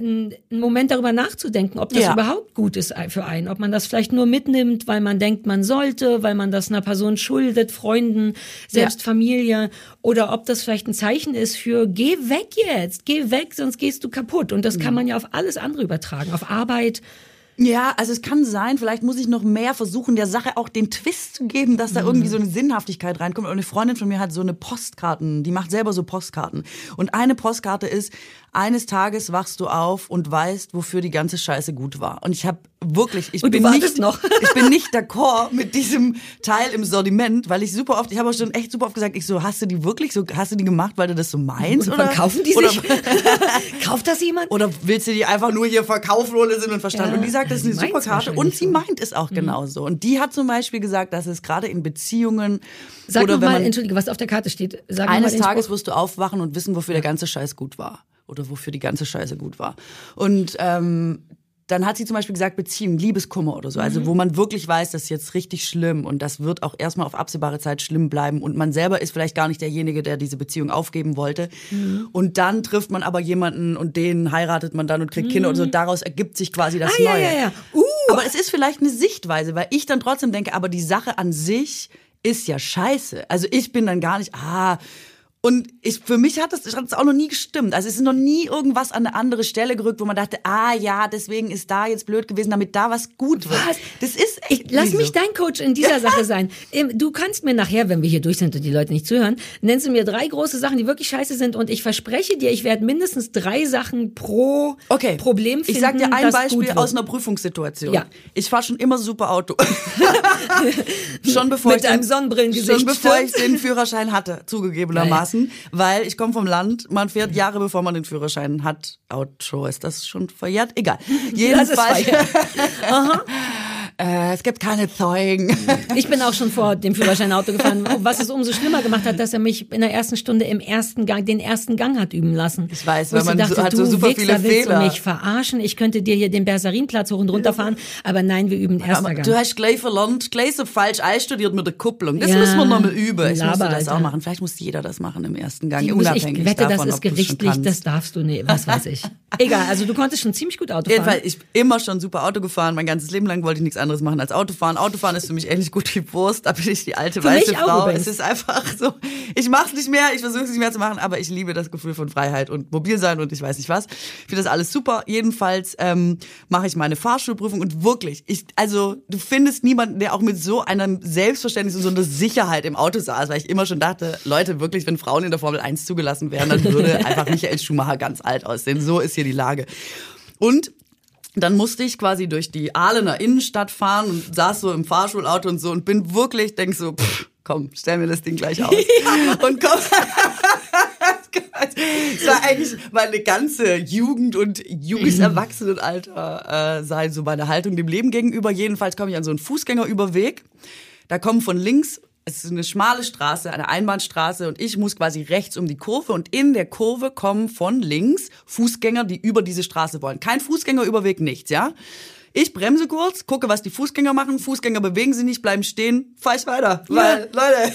einen Moment darüber nachzudenken, ob das ja. überhaupt gut ist für einen, ob man das vielleicht nur mitnimmt, weil man denkt, man sollte, weil man das einer Person schuldet, Freunden, selbst ja. Familie, oder ob das vielleicht ein Zeichen ist für geh weg jetzt, geh weg, sonst gehst du kaputt. Und das mhm. kann man ja auf alles andere übertragen, auf Arbeit, ja, also es kann sein, vielleicht muss ich noch mehr versuchen, der Sache auch den Twist zu geben, dass da irgendwie so eine Sinnhaftigkeit reinkommt. Und eine Freundin von mir hat so eine Postkarten, die macht selber so Postkarten. Und eine Postkarte ist, eines Tages wachst du auf und weißt, wofür die ganze Scheiße gut war. Und ich habe wirklich, ich und bin nicht, noch. ich bin nicht d'accord mit diesem Teil im Sortiment, weil ich super oft, ich habe auch schon echt super oft gesagt, ich so, hast du die wirklich so, hast du die gemacht, weil du das so meinst? Und oder verkaufen die sich? Kauft das jemand? Oder willst du die einfach nur hier verkaufen ohne Sinn und Verstand? Ja, und die sagt, das ist eine super Karte und sie so. meint es auch mhm. genauso. Und die hat zum Beispiel gesagt, dass es gerade in Beziehungen Sag oder mal, entschuldige, was auf der Karte steht. Sag eines Tages wirst du aufwachen und wissen, wofür der ganze Scheiß gut war oder wofür die ganze Scheiße gut war. Und ähm, dann hat sie zum Beispiel gesagt, Beziehung, Liebeskummer oder so. Also mhm. wo man wirklich weiß, das ist jetzt richtig schlimm und das wird auch erstmal auf absehbare Zeit schlimm bleiben und man selber ist vielleicht gar nicht derjenige, der diese Beziehung aufgeben wollte. Mhm. Und dann trifft man aber jemanden und den heiratet man dann und kriegt mhm. Kinder und so. Daraus ergibt sich quasi das ah, Neue. Ja, ja, ja. Uh. Aber es ist vielleicht eine Sichtweise, weil ich dann trotzdem denke, aber die Sache an sich ist ja scheiße. Also ich bin dann gar nicht, ah, und ich, für mich hat das, hat das auch noch nie gestimmt. Also es ist noch nie irgendwas an eine andere Stelle gerückt, wo man dachte, ah ja, deswegen ist da jetzt blöd gewesen, damit da was gut wird. Was? Das ist echt ich, Lass mich dein Coach in dieser Sache sein. Du kannst mir nachher, wenn wir hier durch sind und die Leute nicht zuhören, nennst du mir drei große Sachen, die wirklich scheiße sind und ich verspreche dir, ich werde mindestens drei Sachen pro okay. Problem finden. Ich sag dir ein Beispiel aus einer Prüfungssituation. Ja. Ich fahre schon immer super Auto. schon bevor Mit ich deinem Sonnenbrillengesicht. Schon bevor ich den Führerschein hatte, zugegebenermaßen lassen, weil ich komme vom Land, man fährt Jahre bevor man den Führerschein hat. Auto, ist das schon verjährt? Egal. Jedenfalls. Äh, es gibt keine Zeugen. Ich bin auch schon vor dem Führerschein Auto gefahren, was es umso schlimmer gemacht hat, dass er mich in der ersten Stunde im ersten Gang, den ersten Gang hat üben lassen. Ich weiß, weil man dachte, so, hat so super Wichser, viele willst Fehler. du mich verarschen? Ich könnte dir hier den Bersarinplatz hoch und runter fahren, aber nein, wir üben erster aber Gang. Du hast gleich verlernt, gleich so falsch einstudiert mit der Kupplung. Das ja, müssen wir nochmal üben. Ich Laber, das Alter. auch machen. Vielleicht muss jeder das machen im ersten Gang, Die unabhängig Ich wette, davon, das ist gerichtlich, das darfst du nicht, was weiß ich. Egal, also du konntest schon ziemlich gut Auto fahren. Jedenfalls, ich immer schon super Auto gefahren. Mein ganzes Leben lang wollte ich nichts anderes machen als Autofahren. Autofahren ist für mich ähnlich gut wie Wurst. Da bin ich die alte für weiße Frau. Es ist einfach so. Ich mache es nicht mehr, ich versuche es nicht mehr zu machen, aber ich liebe das Gefühl von Freiheit und mobil sein und ich weiß nicht was. Ich finde das alles super. Jedenfalls ähm, mache ich meine Fahrschulprüfung und wirklich, ich, also du findest niemanden, der auch mit so einem Selbstverständnis und so einer Sicherheit im Auto saß, weil ich immer schon dachte, Leute, wirklich, wenn Frauen in der Formel 1 zugelassen wären, dann würde einfach Michael Schumacher ganz alt aussehen. So ist hier die Lage. Und dann musste ich quasi durch die Ahlener Innenstadt fahren und saß so im Fahrschulauto und so und bin wirklich, denk so, pff, komm, stell mir das Ding gleich aus. Ja. Und komm. Es war eigentlich meine ganze Jugend und junges. Erwachsenenalter äh, sei so meine Haltung dem Leben gegenüber. Jedenfalls komme ich an so einen Fußgängerüberweg. Da kommen von links es ist eine schmale Straße, eine Einbahnstraße und ich muss quasi rechts um die Kurve und in der Kurve kommen von links Fußgänger, die über diese Straße wollen. Kein Fußgängerüberweg, nichts, ja? Ich bremse kurz, gucke, was die Fußgänger machen. Fußgänger bewegen sich nicht, bleiben stehen, fahr ich weiter. Weil, Leute.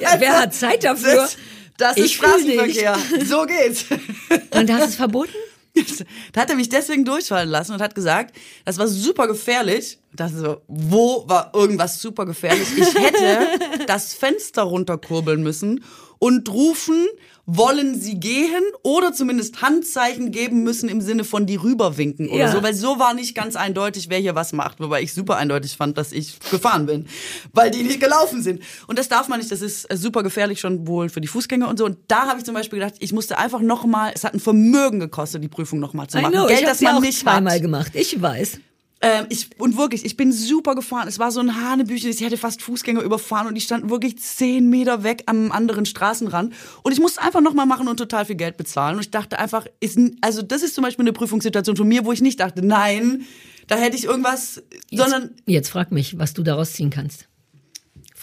Ja, wer hat Zeit dafür? Das, Das Ich ist Straßenverkehr. So geht's. Und hast es verboten? Da hat er mich deswegen durchfallen lassen und hat gesagt, das war super gefährlich. Dachte so, wo war irgendwas super gefährlich? Ich hätte das Fenster runterkurbeln müssen und rufen, wollen Sie gehen oder zumindest Handzeichen geben müssen im Sinne von die rüberwinken oder Ja. so, weil so war nicht ganz eindeutig, wer hier was macht, wobei ich super eindeutig fand, dass ich gefahren bin, weil die nicht gelaufen sind. Und das darf man nicht, das ist äh, super gefährlich schon wohl für die Fußgänger und so. Und da habe ich zum Beispiel gedacht, ich musste einfach nochmal, es hat ein Vermögen gekostet, die Prüfung nochmal zu machen. know, Geld, ich das habe ja man auch nicht zweimal hat. gemacht. Ich weiß. Ähm, ich, und wirklich, ich bin super gefahren. Es war so ein Hanebüchen. Ich hätte fast Fußgänger überfahren und die standen wirklich zehn Meter weg am anderen Straßenrand. Und ich musste einfach nochmal machen und total viel Geld bezahlen. Und ich dachte einfach, ist, also das ist zum Beispiel eine Prüfungssituation von mir, wo ich nicht dachte, nein, da hätte ich irgendwas, sondern Jetzt frag mich, was du daraus ziehen kannst.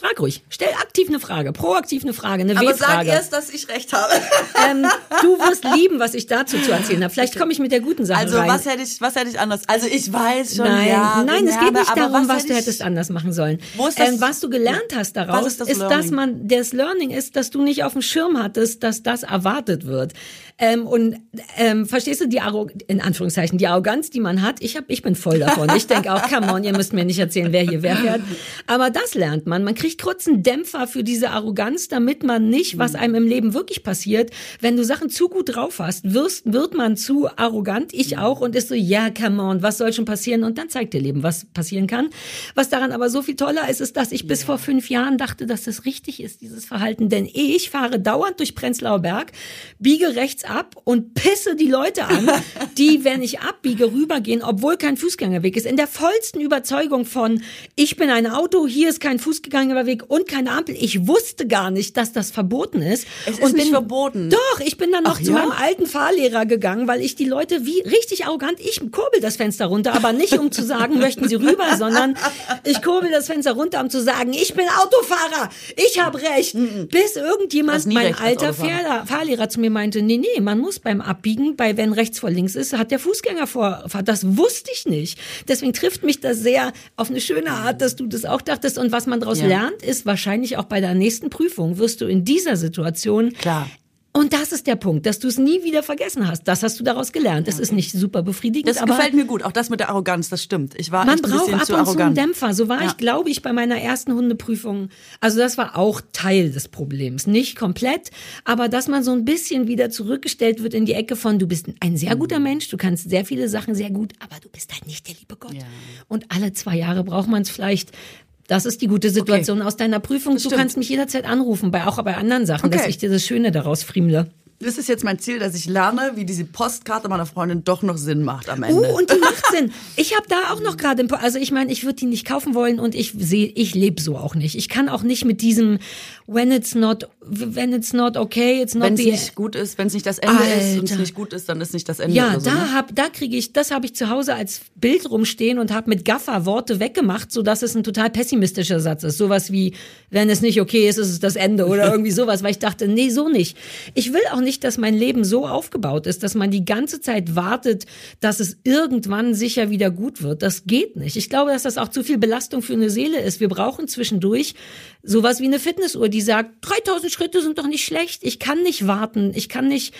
Frag ruhig. Stell aktiv eine Frage, proaktiv eine Frage, eine aber sag W-Frage. erst, dass ich recht habe. Ähm, du wirst lieben, was ich dazu zu erzählen habe. Vielleicht komme ich mit der guten Sache Also rein. was hätte ich, was hätte ich anders? Also ich weiß schon, Nein, ja, nein, es geht nicht darum, was, hätte du ich- hättest anders machen sollen. Wo ist das- ähm, was du gelernt hast daraus, Was ist das ist, dass Learning? man, das Learning ist, dass du nicht auf dem Schirm hattest, dass das erwartet wird. Ähm, und ähm, verstehst du die Arro in Anführungszeichen die Arroganz, die man hat? Ich hab, ich bin voll davon. Ich denke auch, come on, ihr müsst mir nicht erzählen, wer hier wer fährt. Aber das lernt man. Man kriegt kurz einen Dämpfer für diese Arroganz, damit man nicht, was einem im Leben wirklich passiert, wenn du Sachen zu gut drauf hast, wirst, wird man zu arrogant, ich auch, und ist so, ja, come on, was soll schon passieren? Und dann zeigt dir Leben, was passieren kann. Was daran aber so viel toller ist, ist, dass ich bis vor fünf Jahren dachte, dass das richtig ist, dieses Verhalten. Denn ich fahre dauernd durch Prenzlauer Berg, biege rechts ab und pisse die Leute an, die, wenn ich abbiege, rübergehen, obwohl kein Fußgängerweg ist. In der vollsten Überzeugung von, ich bin ein Auto, hier ist kein Fußgängerweg und keine Ampel. Ich wusste gar nicht, dass das verboten ist. Es ist und nicht bin, verboten. Doch, ich bin dann noch Ach zu ja? meinem alten Fahrlehrer gegangen, weil ich die Leute wie richtig arrogant, ich kurbel das Fenster runter, aber nicht um zu sagen, möchten Sie rüber, sondern ich kurbel das Fenster runter, um zu sagen, ich bin Autofahrer, ich habe recht. Bis irgendjemand, mein alter. Fahrlehrer, Fahrlehrer zu mir meinte, nee, nee, man muss beim Abbiegen, bei wenn rechts vor links ist, hat der Fußgänger Vorfahrt. Das wusste ich nicht. Deswegen trifft mich das sehr auf eine schöne Art, dass du das auch dachtest. Und was man daraus Ja. lernt, ist wahrscheinlich auch bei der nächsten Prüfung wirst du in dieser Situation Klar. und das ist der Punkt, dass du es nie wieder vergessen hast. Das hast du daraus gelernt. Es ist nicht super befriedigend, Das aber gefällt mir gut. Auch das mit der Arroganz, das stimmt. Ich war man echt ein braucht bisschen ab zu und zu einen. Dämpfer. So war Ja. ich, glaube ich, bei meiner ersten Hundeprüfung. Also das war auch Teil des Problems. Nicht komplett, aber dass man so ein bisschen wieder zurückgestellt wird in die Ecke von, du bist ein sehr guter Mhm. Mensch, du kannst sehr viele Sachen sehr gut, aber du bist halt nicht der liebe Gott. Und alle zwei Jahre braucht man es vielleicht. Das ist die gute Situation aus deiner Prüfung. Du stimmt. kannst mich jederzeit anrufen, bei, auch bei anderen Sachen, Okay. dass ich dir das Schöne daraus friemle. Das ist jetzt mein Ziel, dass ich lerne, wie diese Postkarte meiner Freundin doch noch Sinn macht am Oh, Ende. und die macht Sinn. Ich habe da auch noch gerade, also ich meine, ich würde die nicht kaufen wollen und ich sehe, ich lebe so auch nicht. Ich kann auch nicht mit diesem when it's not, when it's not okay, it's not wenn es nicht gut ist, wenn es nicht das Ende ist und es Alter. nicht gut ist, dann ist nicht das Ende. ja, so, da ne? hab, da kriege ich, das habe ich zu Hause als Bild rumstehen und habe mit Gaffer Worte weggemacht, so dass es ein total pessimistischer Satz ist. Sowas wie, wenn es nicht okay ist, ist es das Ende oder irgendwie sowas, weil ich dachte, nee, so nicht. Ich will auch nicht, dass mein Leben so aufgebaut ist, dass man die ganze Zeit wartet, dass es irgendwann sicher wieder gut wird. Das geht nicht. Ich glaube, dass das auch zu viel Belastung für eine Seele ist. Wir brauchen zwischendurch sowas wie eine Fitnessuhr, die sagt, 3000 Schritte sind doch nicht schlecht. Ich kann nicht warten. Ich kann nicht,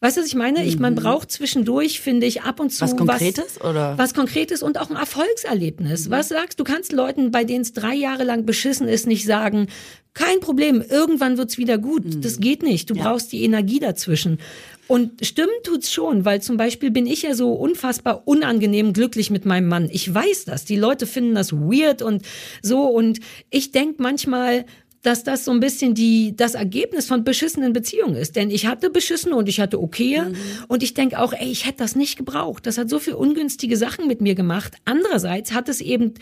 Weißt du, was ich meine? Ich, man braucht zwischendurch, finde ich, ab und zu Mhm. Was Konkretes, oder? Mhm. Was Konkretes und auch ein Erfolgserlebnis. Was sagst du? kannst Leuten, bei denen es drei Jahre lang beschissen ist, nicht sagen, kein Problem, irgendwann wird's wieder gut. Mhm. Das geht nicht. Du brauchst die Energie dazwischen. Und stimmen tut's schon, weil zum Beispiel bin ich ja so unfassbar unangenehm glücklich mit meinem Mann. Ich weiß das. Die Leute finden das weird und so. Und ich denk manchmal, dass das so ein bisschen die, das Ergebnis von beschissenen Beziehungen ist. Denn ich hatte beschissene und ich hatte okay. Und ich denke auch, ey, ich hätte das nicht gebraucht. Das hat so viel ungünstige Sachen mit mir gemacht. Andererseits hat es eben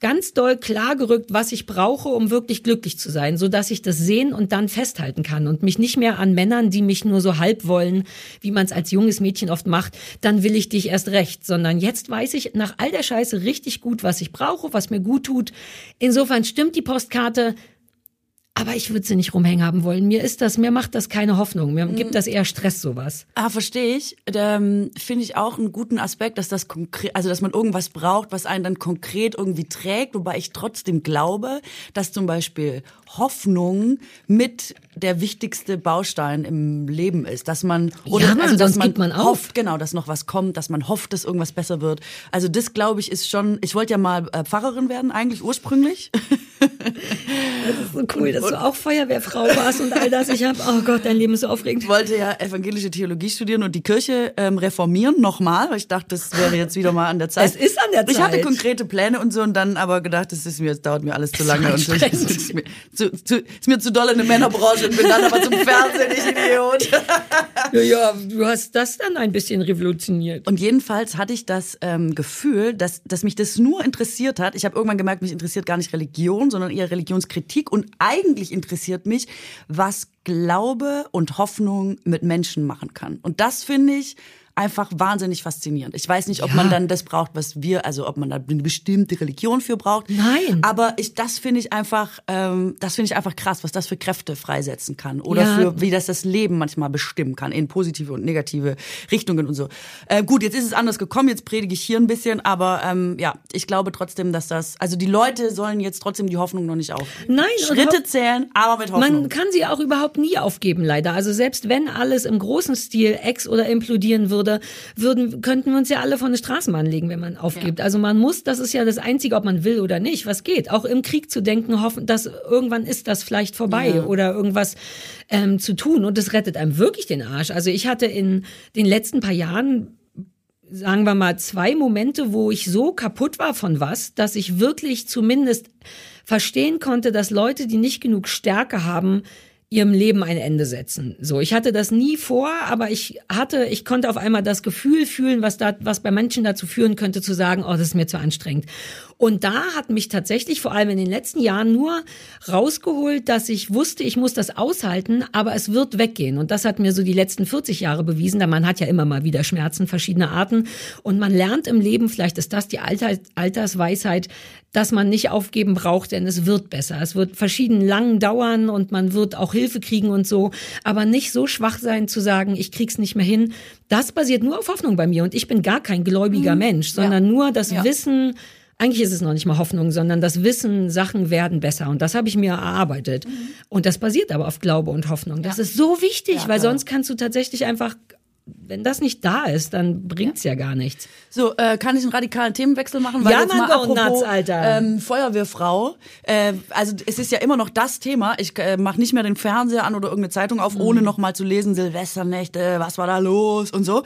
ganz doll klargerückt, was ich brauche, um wirklich glücklich zu sein, so dass ich das sehen und dann festhalten kann und mich nicht mehr an Männern, die mich nur so halb wollen, wie man es als junges Mädchen oft macht, dann will ich dich erst recht, sondern jetzt weiß ich nach all der Scheiße richtig gut, was ich brauche, was mir gut tut. Insofern stimmt die Postkarte, aber ich würde sie nicht rumhängen haben wollen. Mir ist das, mir macht das keine Hoffnung. Mir gibt das eher Stress, sowas. Ah, verstehe ich. Ähm, Finde ich auch einen guten Aspekt, dass das konkret, also dass man irgendwas braucht, was einen dann konkret irgendwie trägt, wobei ich trotzdem glaube, dass zum Beispiel Hoffnung mit der wichtigste Baustein im Leben ist, dass man oder ja, Mann, also dass man, man hofft, genau, dass noch was kommt, dass man hofft, dass irgendwas besser wird. Also das glaube ich ist schon. Ich wollte ja mal äh, Pfarrerin werden eigentlich ursprünglich. Das ist so cool, dass du auch Feuerwehrfrau warst und all das. Ich habe, oh Gott, dein Leben ist so aufregend. Ich wollte ja evangelische Theologie studieren und die Kirche ähm, reformieren nochmal, weil ich dachte, das wäre jetzt wieder mal an der Zeit. Es ist an der Zeit. Ich hatte konkrete Pläne und so und dann aber gedacht, das ist mir, das dauert mir alles zu lange und das ist mir zu, zu, ist mir zu doll in der Männerbranche und bin dann aber zum Fernsehen, ich Idiot. Ja, ja, du hast das dann ein bisschen revolutioniert. Und jedenfalls hatte ich das ähm, Gefühl, dass, dass mich das nur interessiert hat. Ich habe irgendwann gemerkt, mich interessiert gar nicht Religion, sondern eher Religionskritik und eigentlich interessiert mich, was Glaube und Hoffnung mit Menschen machen kann. Und das finde ich einfach wahnsinnig faszinierend. Ich weiß nicht, ob ja. man dann das braucht, was wir, also ob man da eine bestimmte Religion für braucht. Nein. Aber ich, das finde ich einfach, ähm, das finde ich einfach krass, was das für Kräfte freisetzen kann oder ja. für wie das das Leben manchmal bestimmen kann in positive und negative Richtungen und so. Äh, gut, jetzt ist es anders gekommen. Jetzt predige ich hier ein bisschen, aber ähm, ja, ich glaube trotzdem, dass das, also die Leute sollen jetzt trotzdem die Hoffnung noch nicht aufgeben. Nein. Schritte zählen, aber mit Hoffnung. Man kann sie auch überhaupt nie aufgeben, leider. Also selbst wenn alles im großen Stil ex oder implodieren würde würde, würden, könnten wir uns ja alle von der Straßenbahn legen, wenn man aufgibt. Ja. Also man muss, das ist ja das Einzige, ob man will oder nicht, was geht. Auch im Krieg zu denken, hoffen, dass irgendwann ist das vielleicht vorbei ja. oder irgendwas ähm, zu tun. Und das rettet einem wirklich den Arsch. Also ich hatte in den letzten paar Jahren sagen wir mal, zwei Momente, wo ich so kaputt war von was, dass ich wirklich zumindest verstehen konnte, dass Leute, die nicht genug Stärke haben, ihrem Leben ein Ende setzen. So, ich hatte das nie vor, aber ich hatte, ich konnte auf einmal das Gefühl fühlen, was da, was bei Menschen dazu führen könnte, zu sagen, oh, das ist mir zu anstrengend. Und da hat mich tatsächlich vor allem in den letzten Jahren nur rausgeholt, dass ich wusste, ich muss das aushalten, aber es wird weggehen. Und das hat mir so die letzten 40 Jahre bewiesen, denn man hat ja immer mal wieder Schmerzen verschiedener Arten. Und man lernt im Leben, vielleicht ist das die Alter, Altersweisheit, dass man nicht aufgeben braucht, denn es wird besser. Es wird verschieden lang dauern und man wird auch Hilfe kriegen und so, aber nicht so schwach sein zu sagen, ich krieg's nicht mehr hin. Das basiert nur auf Hoffnung bei mir und ich bin gar kein gläubiger mhm. Mensch, sondern ja. nur das ja. Wissen, eigentlich ist es noch nicht mal Hoffnung, sondern das Wissen, Sachen werden besser. Und das habe ich mir erarbeitet. Mhm. Und das basiert aber auf Glaube und Hoffnung. Das ja. ist so wichtig, ja, weil sonst kannst du tatsächlich einfach wenn das nicht da ist, dann bringt's ja, ja gar nichts. So, äh, kann ich einen radikalen Themenwechsel machen? Weil ja, jetzt mal apropos, Nuts, Alter. Ähm, Feuerwehrfrau. Äh, also es ist ja immer noch das Thema. Ich äh, mache nicht mehr den Fernseher an oder irgendeine Zeitung auf, mhm. ohne noch mal zu lesen, Silvesternächte, was war da los und so.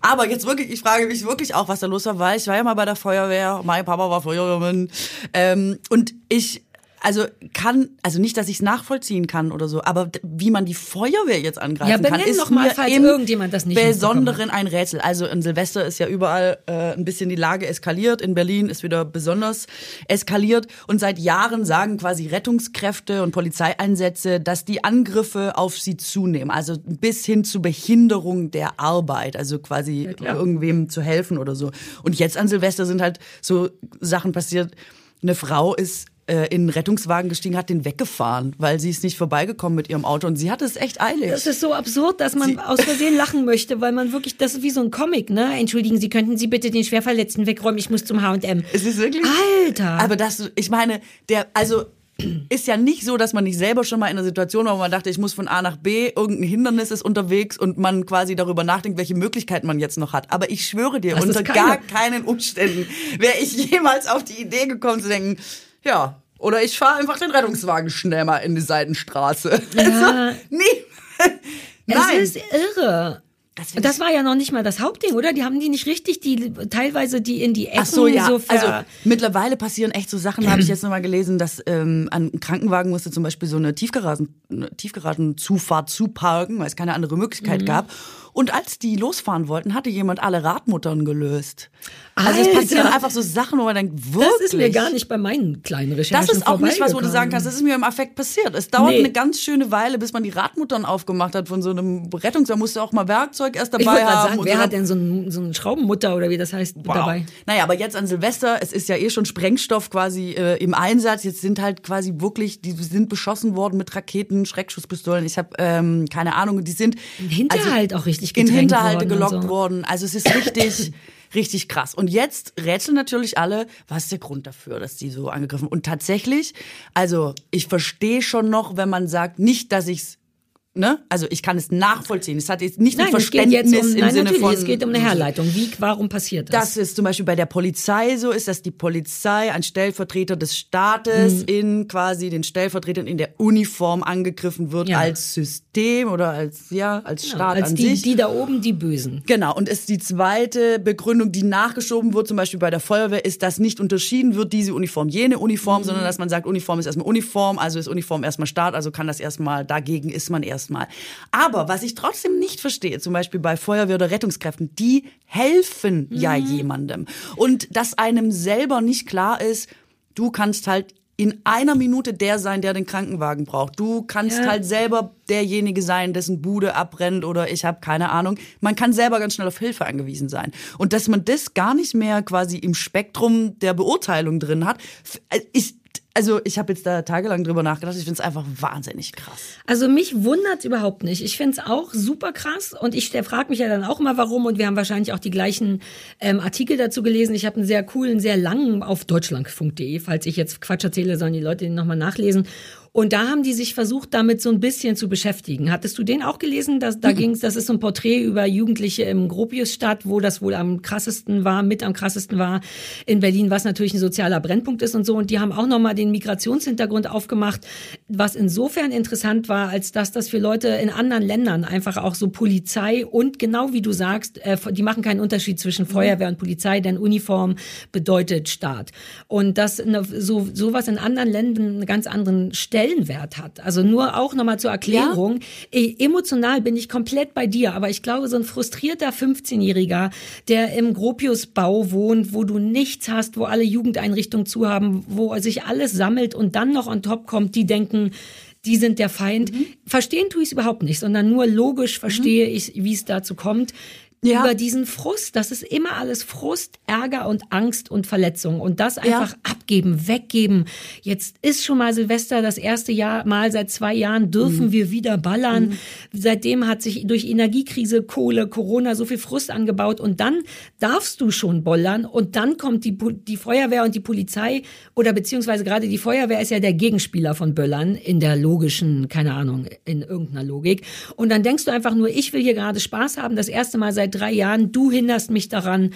Aber jetzt wirklich, ich frage mich wirklich auch, was da los war, weil ich war ja mal bei der Feuerwehr. Mein Papa war Feuerwehrmann. Ähm, und ich also kann, also nicht, dass ich es nachvollziehen kann oder so, aber wie man die Feuerwehr jetzt angreifen ja, kann, ist noch mal, falls im irgendjemand das nicht Besonderen ein Rätsel. Also in Silvester ist ja überall äh, ein bisschen die Lage eskaliert. In Berlin ist wieder besonders eskaliert. Und seit Jahren sagen quasi Rettungskräfte und Polizeieinsätze, dass die Angriffe auf sie zunehmen. Also bis hin zu Behinderung der Arbeit. Also quasi ja, irgendwem zu helfen oder so. Und jetzt an Silvester sind halt so Sachen passiert. Eine Frau ist äh, in einen Rettungswagen gestiegen, hat den weggefahren, weil sie ist nicht vorbeigekommen mit ihrem Auto und sie hatte es echt eilig. Das ist so absurd, dass man sie aus Versehen lachen möchte, weil man wirklich, das ist wie so ein Comic, ne? Entschuldigen Sie, könnten Sie bitte den Schwerverletzten wegräumen, ich muss zum H&M. Es ist wirklich... Alter! Aber das, ich meine, der, also ist ja nicht so, dass man nicht selber schon mal in einer Situation war, wo man dachte, ich muss von A nach B, irgendein Hindernis ist unterwegs und man quasi darüber nachdenkt, welche Möglichkeiten man jetzt noch hat. Aber ich schwöre dir, das unter gar keinen Umständen wäre ich jemals auf die Idee gekommen zu denken, ja, oder ich fahre einfach den Rettungswagen schnell mal in die Seitenstraße. Ja. Also, nee. Nein. Es ist irre. Das, das, war ja noch nicht mal das Hauptding, oder? Die haben die nicht richtig, die teilweise die in die Ecken Ach so, ja. so Also mittlerweile passieren echt so Sachen, habe ich jetzt nochmal gelesen, dass ähm, an Krankenwagen musste zum Beispiel so eine Tiefgaragen, eine Tiefgaragenzufahrt zuparken, weil es keine andere Möglichkeit mhm. gab. Und als die losfahren wollten, hatte jemand alle Radmuttern gelöst. Also es passieren einfach so Sachen, wo man denkt, wirklich. Das ist mir gar nicht bei meinen kleinen Recherchen Das ist auch nicht was, wo du sagen kannst, das ist mir im Affekt passiert. Es dauert Nee. eine ganz schöne Weile, bis man die Radmuttern aufgemacht hat von so einem Rettungs. Da musst du auch mal Werkzeug erst dabei haben. sagen, wer so. hat denn so einen, so einen Schraubenmutter oder wie das heißt Wow. dabei? Naja, aber jetzt an Silvester, es ist ja eh schon Sprengstoff quasi äh, im Einsatz. Jetzt sind halt quasi wirklich, die sind beschossen worden mit Raketen, Schreckschusspistolen. Ich habe ähm, keine Ahnung, die sind In Hinterhalt auch richtig in gedrängt Hinterhalte worden gelockt so. worden. Also es ist richtig, richtig krass. Und jetzt rätseln natürlich alle, was ist der Grund dafür, dass die so angegriffen. Und tatsächlich, also ich verstehe schon noch, wenn man sagt, nicht, dass ich's Ne? Also ich kann es nachvollziehen. Es hat jetzt nicht Nein, geht Verständnis jetzt um, im nein, Sinne von es geht um eine Herleitung. Wie, warum passiert das? dass es zum Beispiel bei der Polizei so ist, dass die Polizei ein Stellvertreter des Staates Mhm. in quasi den Stellvertretern in der Uniform angegriffen wird Ja. als System oder als ja als Genau, Staat als an die, sich. die da oben, die Bösen. Genau, und ist die zweite Begründung, die nachgeschoben wird, zum Beispiel bei der Feuerwehr, ist, dass nicht unterschieden wird, diese Uniform, jene Uniform, sondern dass man sagt, Uniform ist erstmal Uniform, also ist Uniform erstmal Staat, also kann das erstmal, dagegen ist man erstmal. Aber was ich trotzdem nicht verstehe, zum Beispiel bei Feuerwehr oder Rettungskräften, die helfen ja jemandem. Und dass einem selber nicht klar ist, du kannst halt in einer Minute der sein, der den Krankenwagen braucht. Du kannst Ja. halt selber derjenige sein, dessen Bude abbrennt oder ich habe keine Ahnung. Man kann selber ganz schnell auf Hilfe angewiesen sein. Und dass man das gar nicht mehr quasi im Spektrum der Beurteilung drin hat, äh, ist also ich habe jetzt da tagelang drüber nachgedacht. Ich finde es einfach wahnsinnig krass. Also mich wundert's überhaupt nicht. Ich find's auch super krass und ich frage mich ja dann auch mal, warum. Und wir haben wahrscheinlich auch die gleichen ähm, Artikel dazu gelesen. Ich habe einen sehr coolen, sehr langen auf deutschlandfunk.de, falls ich jetzt Quatsch erzähle, sollen die Leute den nochmal nachlesen. Und da haben die sich versucht, damit so ein bisschen zu beschäftigen. Hattest du den auch gelesen? Dass, da ging's, das ist so ein Porträt über Jugendliche im Gropiusstadt, wo das wohl am krassesten war, mit am krassesten war in Berlin, was natürlich ein sozialer Brennpunkt ist und so. Und die haben auch nochmal den Migrationshintergrund aufgemacht, was insofern interessant war, als dass das für Leute in anderen Ländern einfach auch so Polizei und genau wie du sagst, äh, die machen keinen Unterschied zwischen Feuerwehr und Polizei, denn Uniform bedeutet Staat. Und dass eine, so sowas in anderen Ländern einen ganz anderen Stellenwert hat. Also nur auch nochmal zur Erklärung. Eh, Emotional bin ich komplett bei dir, aber ich glaube, so ein frustrierter 15-Jähriger, der im Gropiusbau wohnt, wo du nichts hast, wo alle Jugendeinrichtungen zu haben, wo sich alles sammelt und dann noch on top kommt, die denken, die sind der Feind. Mhm. Verstehen tue ich es überhaupt nicht, sondern nur logisch verstehe ich, wie es dazu kommt. Ja. Über diesen Frust, das ist immer alles Frust, Ärger und Angst und Verletzung. Und das einfach abgeben, weggeben. Jetzt ist schon mal Silvester das erste Jahr, mal seit zwei Jahren dürfen wir wieder ballern. Seitdem hat sich durch Energiekrise, Kohle, Corona so viel Frust angebaut. Und dann darfst du schon bollern. Und dann kommt die, die Feuerwehr und die Polizei oder beziehungsweise gerade die Feuerwehr ist ja der Gegenspieler von Böllern in der logischen, keine Ahnung, in irgendeiner Logik. Und dann denkst du einfach nur, ich will hier gerade Spaß haben, das erste Mal seit drei Jahren, du hinderst mich daran,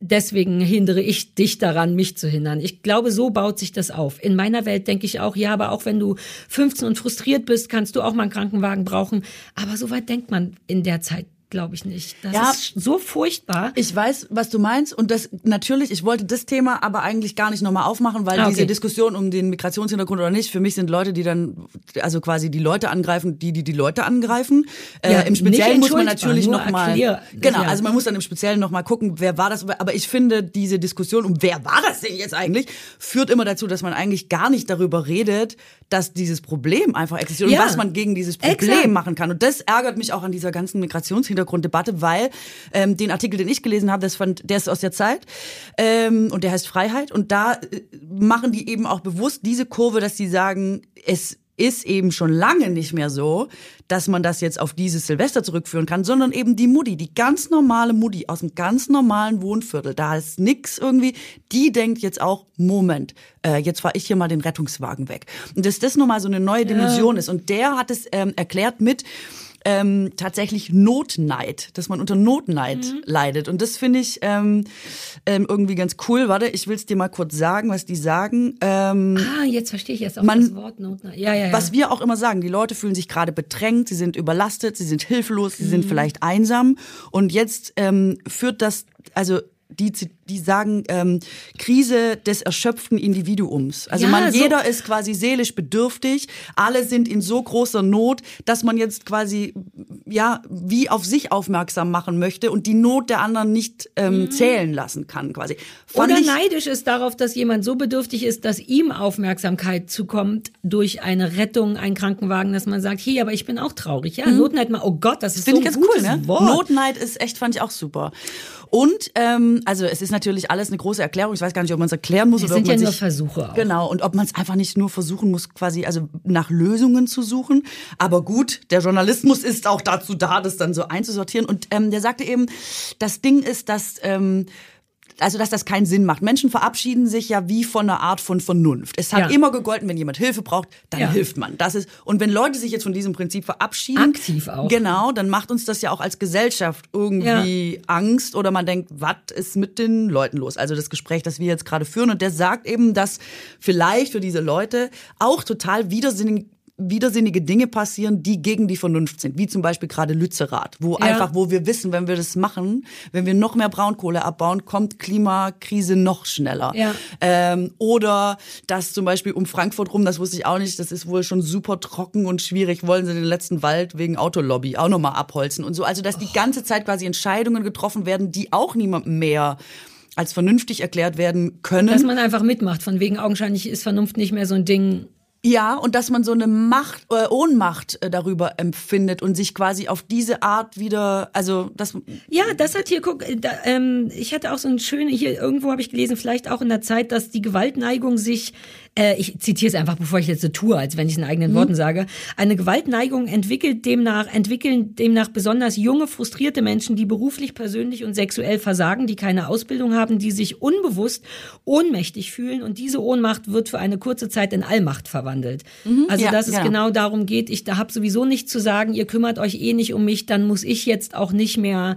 deswegen hindere ich dich daran, mich zu hindern. Ich glaube, so baut sich das auf. In meiner Welt denke ich auch, ja, aber auch wenn du 15 und frustriert bist, kannst du auch mal einen Krankenwagen brauchen. Aber so weit denkt man in der Zeit, glaube ich nicht. Das Ja. ist so furchtbar. Ich weiß, was du meinst und das natürlich, ich wollte das Thema aber eigentlich gar nicht nochmal aufmachen, weil Ah, okay. diese Diskussion um den Migrationshintergrund oder nicht, für mich sind Leute, die dann, also quasi die Leute angreifen, die, die die Leute angreifen. Ja, äh, Im Speziellen muss man natürlich nochmal, genau, ja. also man muss dann im Speziellen nochmal gucken, wer war das, aber ich finde, diese Diskussion um wer war das denn jetzt eigentlich, führt immer dazu, dass man eigentlich gar nicht darüber redet, dass dieses Problem einfach existiert Ja. und was man gegen dieses Problem Exakt. machen kann. Und das ärgert mich auch an dieser ganzen Migrationshintergrunddebatte, weil ähm, den Artikel, den ich gelesen habe, das fand, der ist aus der Zeit ähm, und der heißt Freiheit. Und da äh, machen die eben auch bewusst diese Kurve, dass sie sagen, es ist eben schon lange nicht mehr so, dass man das jetzt auf dieses Silvester zurückführen kann, sondern eben die Mutti, die ganz normale Mutti aus einem ganz normalen Wohnviertel, da ist nix irgendwie, die denkt jetzt auch, Moment, äh, jetzt fahre ich hier mal den Rettungswagen weg. Und dass das nochmal so eine neue Dimension ist. Und der hat es ähm, erklärt mit, ähm, tatsächlich Notneid, dass man unter Notneid Mhm. leidet. Und das finde ich ähm, ähm, irgendwie ganz cool. Warte, ich will es dir mal kurz sagen, was die sagen. Ähm, Ah, jetzt verstehe ich erst auch Man- das Wort Notner. Ja, ja, ja. was wir auch immer sagen, die Leute fühlen sich gerade bedrängt, sie sind überlastet, sie sind hilflos, sie Mhm. sind vielleicht einsam. Und jetzt ähm, führt das, also die, die sagen ähm, Krise des erschöpften Individuums. Also Ja, man, so- jeder ist quasi seelisch bedürftig, alle sind in so großer Not, dass man jetzt quasi ja wie auf sich aufmerksam machen möchte und die Not der anderen nicht ähm, zählen lassen kann quasi. Fand Oder ich- neidisch ist darauf, dass jemand so bedürftig ist, dass ihm Aufmerksamkeit zukommt durch eine Rettung, einen Krankenwagen, dass man sagt, hey, aber ich bin auch traurig. Ja, Notneid mal, oh Gott, das ist Finde so ich ein ganz cool, gutes ne? Wort. Notneid ist echt, fand ich auch super. Und ähm, also es ist natürlich alles eine große Erklärung. Ich weiß gar nicht, ob man es erklären muss Es oder sind ob man ja nur sich Versuche auch. Genau, und ob man es einfach nicht nur versuchen muss, quasi also nach Lösungen zu suchen. Aber gut, der Journalismus ist auch dazu da, das dann so einzusortieren. Und ähm, der sagte eben, das Ding ist, dass ähm, also dass das keinen Sinn macht. Menschen verabschieden sich ja wie von einer Art von Vernunft. Es hat Ja. immer gegolten, wenn jemand Hilfe braucht, dann Ja. hilft man. Das ist und wenn Leute sich jetzt von diesem Prinzip verabschieden, Aktiv auch. genau, dann macht uns das ja auch als Gesellschaft irgendwie Angst oder man denkt, was ist mit den Leuten los? Also das Gespräch, das wir jetzt gerade führen und der sagt eben, dass vielleicht für diese Leute auch total widersinnig widersinnige Dinge passieren, die gegen die Vernunft sind, wie zum Beispiel gerade Lützerath, wo Ja. einfach, wo wir wissen, wenn wir das machen, wenn wir noch mehr Braunkohle abbauen, kommt Klimakrise noch schneller. Ja. Ähm, oder dass zum Beispiel um Frankfurt rum, das wusste ich auch nicht, das ist wohl schon super trocken und schwierig, wollen sie den letzten Wald wegen Autolobby auch nochmal abholzen und so. Also dass die ganze Zeit quasi Entscheidungen getroffen werden, die auch niemandem mehr als vernünftig erklärt werden können. Dass man einfach mitmacht, von wegen augenscheinlich ist Vernunft nicht mehr so ein Ding. Ja, und dass man so eine Macht, äh, Ohnmacht äh, darüber empfindet und sich quasi auf diese Art wieder, also das, Ja, das hat hier, guck, äh, da, ähm, ich hatte auch so ein schöne, hier irgendwo habe ich gelesen, vielleicht auch in der Zeit, dass die Gewaltneigung sich, äh, ich zitiere es einfach, bevor ich jetzt so tue, als wenn ich es in eigenen Worten sage, eine Gewaltneigung entwickelt demnach, entwickeln demnach besonders junge, frustrierte Menschen, die beruflich, persönlich und sexuell versagen, die keine Ausbildung haben, die sich unbewusst ohnmächtig fühlen und diese Ohnmacht wird für eine kurze Zeit in Allmacht verwandelt. also, ja, dass es genau. genau darum geht, ich da habe sowieso nichts zu sagen, ihr kümmert euch eh nicht um mich, dann muss ich jetzt auch nicht mehr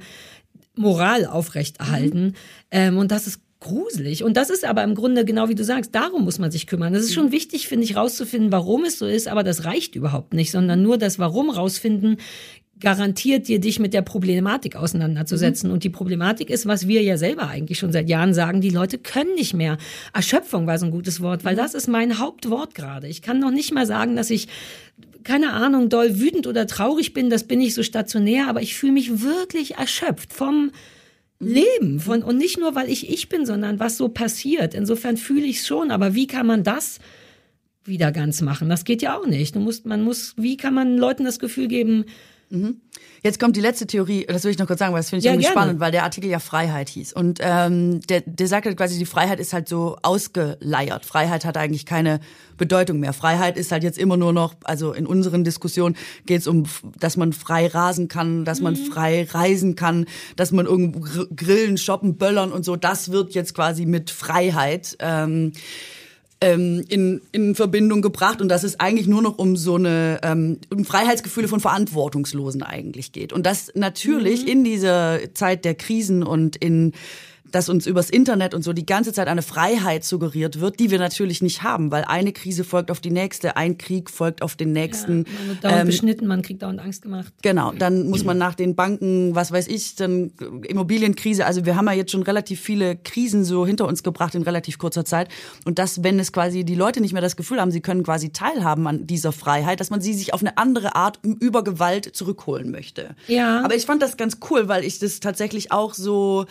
Moral aufrechterhalten. Ähm, und das ist gruselig. Und das ist aber im Grunde genau wie du sagst, darum muss man sich kümmern. Das ist schon wichtig, finde ich, rauszufinden, warum es so ist, aber das reicht überhaupt nicht, sondern nur das Warum rausfinden garantiert dir, dich mit der Problematik auseinanderzusetzen. Und die Problematik ist, was wir ja selber eigentlich schon seit Jahren sagen, die Leute können nicht mehr. Erschöpfung war so ein gutes Wort, weil das ist mein Hauptwort gerade. Ich kann noch nicht mal sagen, dass ich keine Ahnung, doll wütend oder traurig bin, das bin ich so stationär, aber ich fühle mich wirklich erschöpft vom Leben von und nicht nur weil ich ich bin, sondern was so passiert. Insofern fühle ich es schon, aber wie kann man das wieder ganz machen? Das geht ja auch nicht. Du musst, man muss, wie kann man Leuten das Gefühl geben? Jetzt kommt die letzte Theorie, das will ich noch kurz sagen, weil das finde ich Ja, irgendwie gerne. spannend, weil der Artikel ja Freiheit hieß. Und ähm, der, der sagt halt quasi, die Freiheit ist halt so ausgeleiert. Freiheit hat eigentlich keine Bedeutung mehr. Freiheit ist halt jetzt immer nur noch, also in unseren Diskussionen geht es um, dass man frei rasen kann, dass man frei reisen kann, dass man irgendwo gr- grillen, shoppen, böllern und so. Das wird jetzt quasi mit Freiheit. Ähm, ähm, in, in Verbindung gebracht und dass es eigentlich nur noch um so eine ähm, um Freiheitsgefühle von Verantwortungslosen eigentlich geht. Und das natürlich in dieser Zeit der Krisen und in dass uns übers Internet und so die ganze Zeit eine Freiheit suggeriert wird, die wir natürlich nicht haben, weil eine Krise folgt auf die nächste, ein Krieg folgt auf den nächsten. Man wird dauernd Ähm, beschnitten, man kriegt dauernd Angst gemacht. Genau, dann muss man nach den Banken, was weiß ich, dann Immobilienkrise. Also wir haben ja jetzt schon relativ viele Krisen so hinter uns gebracht in relativ kurzer Zeit. Und das, wenn es quasi die Leute nicht mehr das Gefühl haben, sie können quasi teilhaben an dieser Freiheit, dass man sie sich auf eine andere Art über Gewalt zurückholen möchte. Ja. Aber ich fand das ganz cool, weil ich das tatsächlich auch so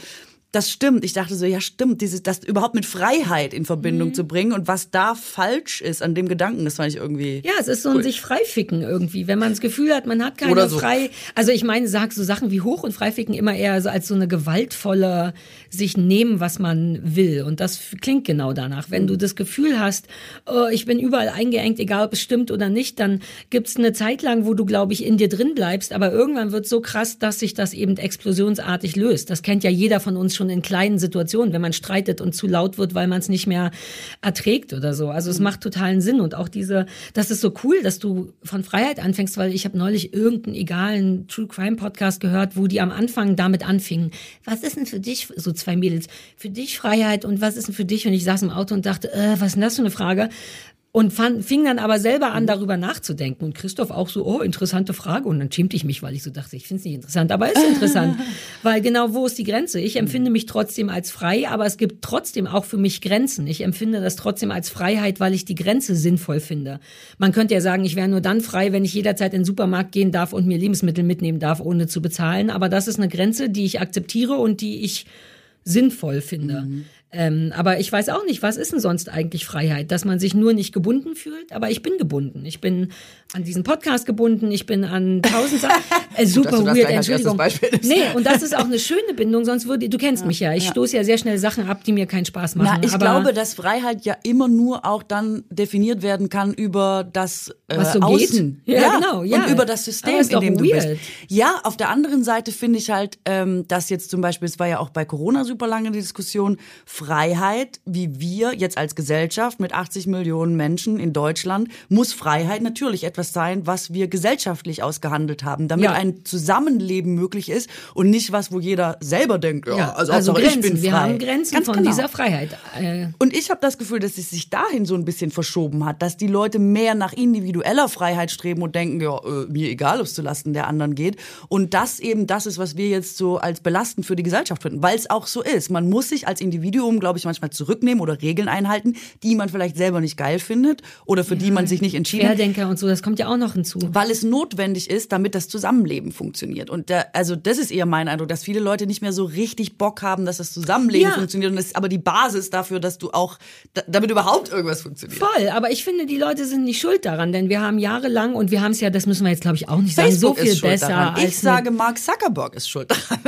das stimmt. Ich dachte so, ja stimmt, dieses, das überhaupt mit Freiheit in Verbindung Mhm. zu bringen und was da falsch ist an dem Gedanken, das fand ich irgendwie. Ja, es ist so ein sich freificken irgendwie, wenn man das Gefühl hat, man hat keine Oder so. frei. Also ich meine, sag so Sachen wie hoch und freificken immer eher so als so eine gewaltvolle sich nehmen, was man will. Und das klingt genau danach. Wenn du das Gefühl hast, oh, ich bin überall eingeengt, egal ob es stimmt oder nicht, dann gibt's eine Zeit lang, wo du, glaube ich, in dir drin bleibst. Aber irgendwann wird so krass, dass sich das eben explosionsartig löst. Das kennt ja jeder von uns schon in kleinen Situationen, wenn man streitet und zu laut wird, weil man es nicht mehr erträgt oder so. Also es macht totalen Sinn und auch diese, das ist so cool, dass du von Freiheit anfängst, weil ich habe neulich irgendeinen egalen True Crime Podcast gehört, wo die am Anfang damit anfingen. Was ist denn für dich, so zwei Mädels, für dich Freiheit und was ist denn für dich? Und ich saß im Auto und dachte, äh, was ist denn das für eine Frage? Und fand, fing dann aber selber an, darüber nachzudenken. Und Christoph auch so, oh, interessante Frage. Und dann schämte ich mich, weil ich so dachte, ich finde es nicht interessant, aber ist interessant. weil genau, wo ist die Grenze? Ich empfinde mich trotzdem als frei, aber es gibt trotzdem auch für mich Grenzen. Ich empfinde das trotzdem als Freiheit, weil ich die Grenze sinnvoll finde. Man könnte ja sagen, ich wäre nur dann frei, wenn ich jederzeit in den Supermarkt gehen darf und mir Lebensmittel mitnehmen darf, ohne zu bezahlen. Aber das ist eine Grenze, die ich akzeptiere und die ich sinnvoll finde. Mhm. Ähm, aber ich weiß auch nicht, was ist denn sonst eigentlich Freiheit? Dass man sich nur nicht gebunden fühlt, aber ich bin gebunden. Ich bin an diesen Podcast gebunden, ich bin an tausend Sachen. Äh, super weird, Entschuldigung. Nee, und das ist auch eine schöne Bindung, sonst würde, du kennst ja, mich ja, ich ja. stoße ja sehr schnell Sachen ab, die mir keinen Spaß machen. Na, ich glaube, dass Freiheit ja immer nur auch dann definiert werden kann über das äh, Was so Außen. Geht? Ja, ja, genau. Ja. Und über das System, in dem du weird. bist. Ja, auf der anderen Seite finde ich halt, ähm, dass jetzt zum Beispiel, es war ja auch bei Corona super lange die Diskussion, Freiheit, wie wir jetzt als Gesellschaft mit 80 Millionen Menschen in Deutschland, muss Freiheit natürlich etwas sein, was wir gesellschaftlich ausgehandelt haben, damit ja. ein Zusammenleben möglich ist und nicht was, wo jeder selber denkt, ja, ja also, also Grenzen. ich bin frei. Wir haben Grenzen Ganz von genau. dieser Freiheit. Äh. Und ich habe das Gefühl, dass es sich dahin so ein bisschen verschoben hat, dass die Leute mehr nach individueller Freiheit streben und denken, ja, äh, mir egal, ob es zulasten der anderen geht. Und das eben das ist, was wir jetzt so als belastend für die Gesellschaft finden, weil es auch so ist. Man muss sich als Individuum, glaube ich, manchmal zurücknehmen oder Regeln einhalten, die man vielleicht selber nicht geil findet oder für ja, die man sich nicht entschieden hat. Querdenker und so, das kommt ja auch noch hinzu. Weil es notwendig ist, damit das Zusammenleben funktioniert. Und da, also das ist eher mein Eindruck, dass viele Leute nicht mehr so richtig Bock haben, dass das Zusammenleben ja. funktioniert. Und das ist aber die Basis dafür, dass du auch, damit überhaupt irgendwas funktioniert. Voll, aber ich finde, die Leute sind nicht schuld daran, denn wir haben jahrelang und wir haben es ja, das müssen wir jetzt glaube ich auch nicht Facebook sagen, so viel besser. Daran. Ich sage, Mark Zuckerberg ist schuld daran.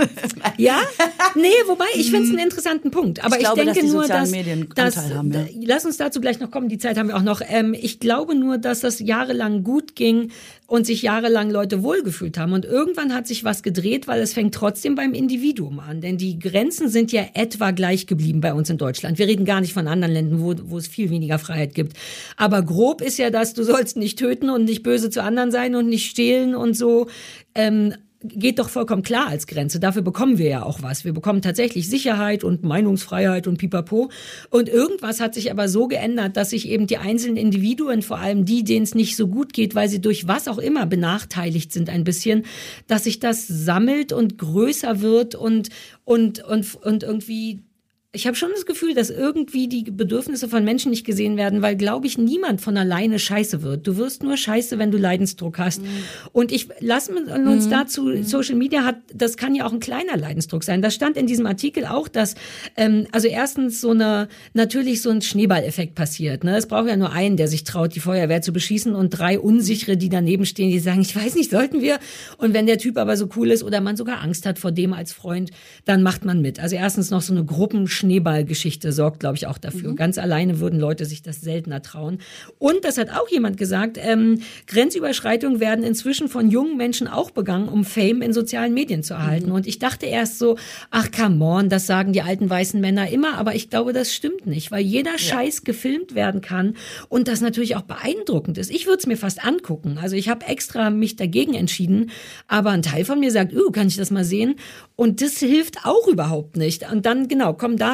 ja? Nee, wobei, ich finde es einen interessanten Punkt. Aber ich, glaube, ich denke nur, dass, dass haben, ja. lass uns dazu gleich noch kommen, die Zeit haben wir auch noch. Ähm, ich glaube nur, dass das jahrelang gut ging und sich jahrelang Leute wohlgefühlt haben. Und irgendwann hat sich was gedreht, weil es fängt trotzdem beim Individuum an. Denn die Grenzen sind ja etwa gleich geblieben bei uns in Deutschland. Wir reden gar nicht von anderen Ländern, wo, wo es viel weniger Freiheit gibt. Aber grob ist ja das, du sollst nicht töten und nicht böse zu anderen sein und nicht stehlen und so. Ähm, geht doch vollkommen klar als Grenze. Dafür bekommen wir ja auch was. Wir bekommen tatsächlich Sicherheit und Meinungsfreiheit und pipapo. Und irgendwas hat sich aber so geändert, dass sich eben die einzelnen Individuen, vor allem die, denen es nicht so gut geht, weil sie durch was auch immer benachteiligt sind ein bisschen, dass sich das sammelt und größer wird und, und, und, und irgendwie ich habe schon das Gefühl, dass irgendwie die Bedürfnisse von Menschen nicht gesehen werden, weil, glaube ich, niemand von alleine scheiße wird. Du wirst nur scheiße, wenn du Leidensdruck hast. Mhm. Und ich lasse uns mhm. dazu, mhm. Social Media hat, das kann ja auch ein kleiner Leidensdruck sein. Das stand in diesem Artikel auch, dass, ähm, also erstens so eine, natürlich so ein Schneeballeffekt passiert. Ne? Es braucht ja nur einen, der sich traut, die Feuerwehr zu beschießen und drei unsichere, die daneben stehen, die sagen, ich weiß nicht, sollten wir? Und wenn der Typ aber so cool ist oder man sogar Angst hat vor dem als Freund, dann macht man mit. Also erstens noch so eine Gruppen Schneeballgeschichte sorgt, glaube ich, auch dafür. Mhm. Ganz alleine würden Leute sich das seltener trauen. Und das hat auch jemand gesagt, ähm, Grenzüberschreitungen werden inzwischen von jungen Menschen auch begangen, um Fame in sozialen Medien zu erhalten. Mhm. Und ich dachte erst so, ach come on, das sagen die alten weißen Männer immer, aber ich glaube, das stimmt nicht, weil jeder ja. Scheiß gefilmt werden kann und das natürlich auch beeindruckend ist. Ich würde es mir fast angucken. Also ich habe extra mich dagegen entschieden, aber ein Teil von mir sagt, uh, kann ich das mal sehen? Und das hilft auch überhaupt nicht. Und dann, genau, komm da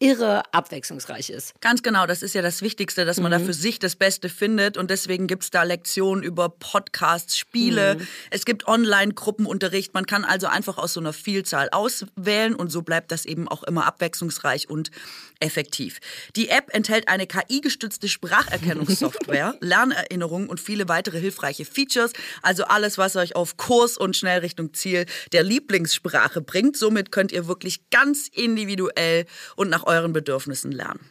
irre abwechslungsreich ist. Ganz genau, das ist ja das Wichtigste, dass man mhm. da für sich das Beste findet und deswegen gibt es da Lektionen über Podcasts, Spiele, mhm. es gibt Online-Gruppenunterricht, man kann also einfach aus so einer Vielzahl auswählen und so bleibt das eben auch immer abwechslungsreich und effektiv. Die App enthält eine KI-gestützte Spracherkennungssoftware, Lernerinnerungen und viele weitere hilfreiche Features, also alles, was euch auf Kurs und schnell Richtung Ziel der Lieblingssprache bringt. Somit könnt ihr wirklich ganz individuell und nach euren Bedürfnissen lernen.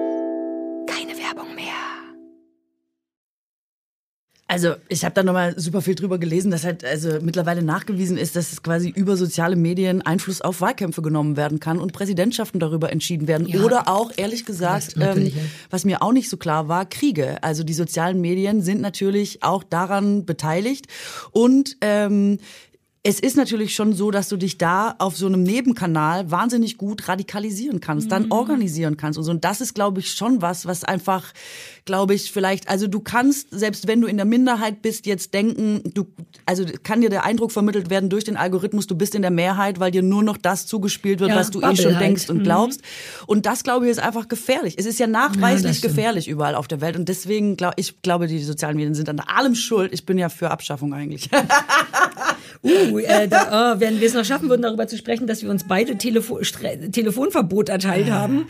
Also ich habe da nochmal super viel drüber gelesen, dass halt also mittlerweile nachgewiesen ist, dass es quasi über soziale Medien Einfluss auf Wahlkämpfe genommen werden kann und Präsidentschaften darüber entschieden werden. Ja. Oder auch, ehrlich gesagt, ähm, was mir auch nicht so klar war, Kriege. Also die sozialen Medien sind natürlich auch daran beteiligt. Und ähm, es ist natürlich schon so, dass du dich da auf so einem Nebenkanal wahnsinnig gut radikalisieren kannst, mhm. dann organisieren kannst und so. Und das ist, glaube ich, schon was, was einfach, glaube ich, vielleicht, also du kannst, selbst wenn du in der Minderheit bist, jetzt denken, du, also kann dir der Eindruck vermittelt werden durch den Algorithmus, du bist in der Mehrheit, weil dir nur noch das zugespielt wird, ja, was du eh schon halt. denkst und mhm. glaubst. Und das, glaube ich, ist einfach gefährlich. Es ist ja nachweislich ja, gefährlich überall auf der Welt. Und deswegen, glaube ich, glaube, die sozialen Medien sind an allem schuld. Ich bin ja für Abschaffung eigentlich. Uh, äh, da, oh, wenn wir es noch schaffen würden, darüber zu sprechen, dass wir uns beide Telefo Telefonverbot erteilt haben.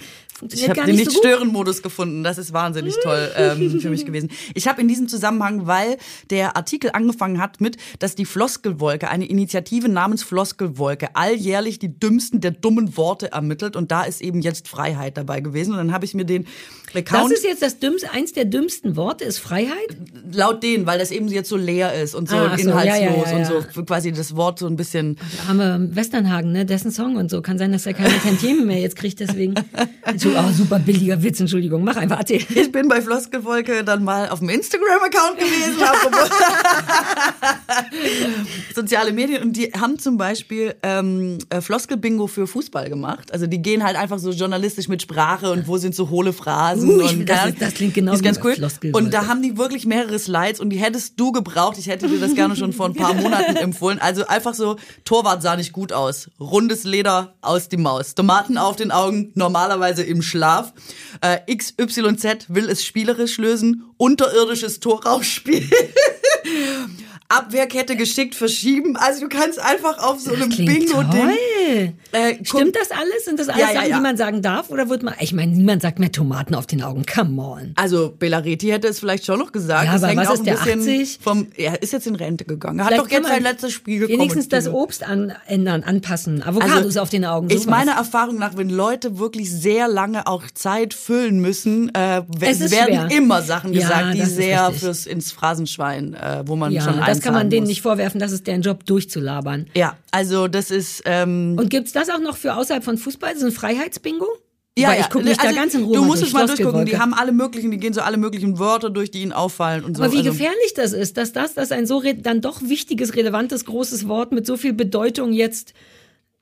Ich habe den Nicht-Stören-Modus gefunden. Das ist wahnsinnig toll ähm, für mich gewesen. Ich habe in diesem Zusammenhang, weil der Artikel angefangen hat mit, dass die Floskelwolke, eine Initiative namens Floskelwolke, alljährlich die dümmsten der dummen Worte ermittelt. Und da ist eben jetzt Freiheit dabei gewesen. Und dann habe ich mir den Account... Das ist jetzt das dümmste, eins der dümmsten Worte, ist Freiheit? Laut denen, weil das eben jetzt so leer ist und so ah, inhaltslos so, ja, ja, ja, und so quasi das Wort so ein bisschen... Da haben wir Westernhagen, ne? dessen Song und so. Kann sein, dass er keine Tantiemen mehr jetzt kriegt, deswegen... Oh, super billiger Witz, Entschuldigung. Mach einfach, erzähl. Ich bin bei Floskelwolke dann mal auf dem Instagram-Account gewesen. Soziale Medien. Und die haben zum Beispiel ähm, äh, Floskel-Bingo für Fußball gemacht. Also die gehen halt einfach so journalistisch mit Sprache und wo sind so hohle Phrasen. Uh, und das, ist, das klingt genau ist ganz cool. Und da haben die wirklich mehrere Slides und die hättest du gebraucht. Ich hätte dir das gerne schon vor ein paar Monaten empfohlen. Also einfach so, Torwart sah nicht gut aus. Rundes Leder aus die Maus. Tomaten auf den Augen, normalerweise im Schlaf. Äh, XYZ will es spielerisch lösen. Unterirdisches Torraumspiel. Abwehrkette geschickt verschieben. Also du kannst einfach auf so einem Bingo-Ding. Äh, Stimmt das alles? Sind das alles ja, Sachen, ja. die man sagen darf? Oder wird man, ich meine, niemand sagt mehr Tomaten auf den Augen. Come on. Also Belareti hätte es vielleicht schon noch gesagt. Ja, das aber was ist der 80? Vom, er ist jetzt in Rente gegangen. Er hat doch jetzt sein letztes Spiel gekommen. Wenigstens das Obst an, ändern, anpassen. Avocados also, auf den Augen. Sowas. Ist meiner Erfahrung nach, wenn Leute wirklich sehr lange auch Zeit füllen müssen, äh, werden schwer. immer Sachen gesagt, die sehr fürs ins Phrasenschwein, äh, wo man schon das kann man denen nicht vorwerfen, das ist deren Job, durchzulabern. Ja, also das ist. Ähm Und gibt's das auch noch für außerhalb von Fußball, so ein Freiheitsbingo? Weil ich gucke mich also da ganz in Ruhe Du musst es mal durchgucken. Die haben alle möglichen, die gehen so alle möglichen Wörter durch, die ihnen auffallen und so. Aber wie Also- gefährlich das ist, dass das, dass ein so dann doch wichtiges, relevantes, großes Wort mit so viel Bedeutung jetzt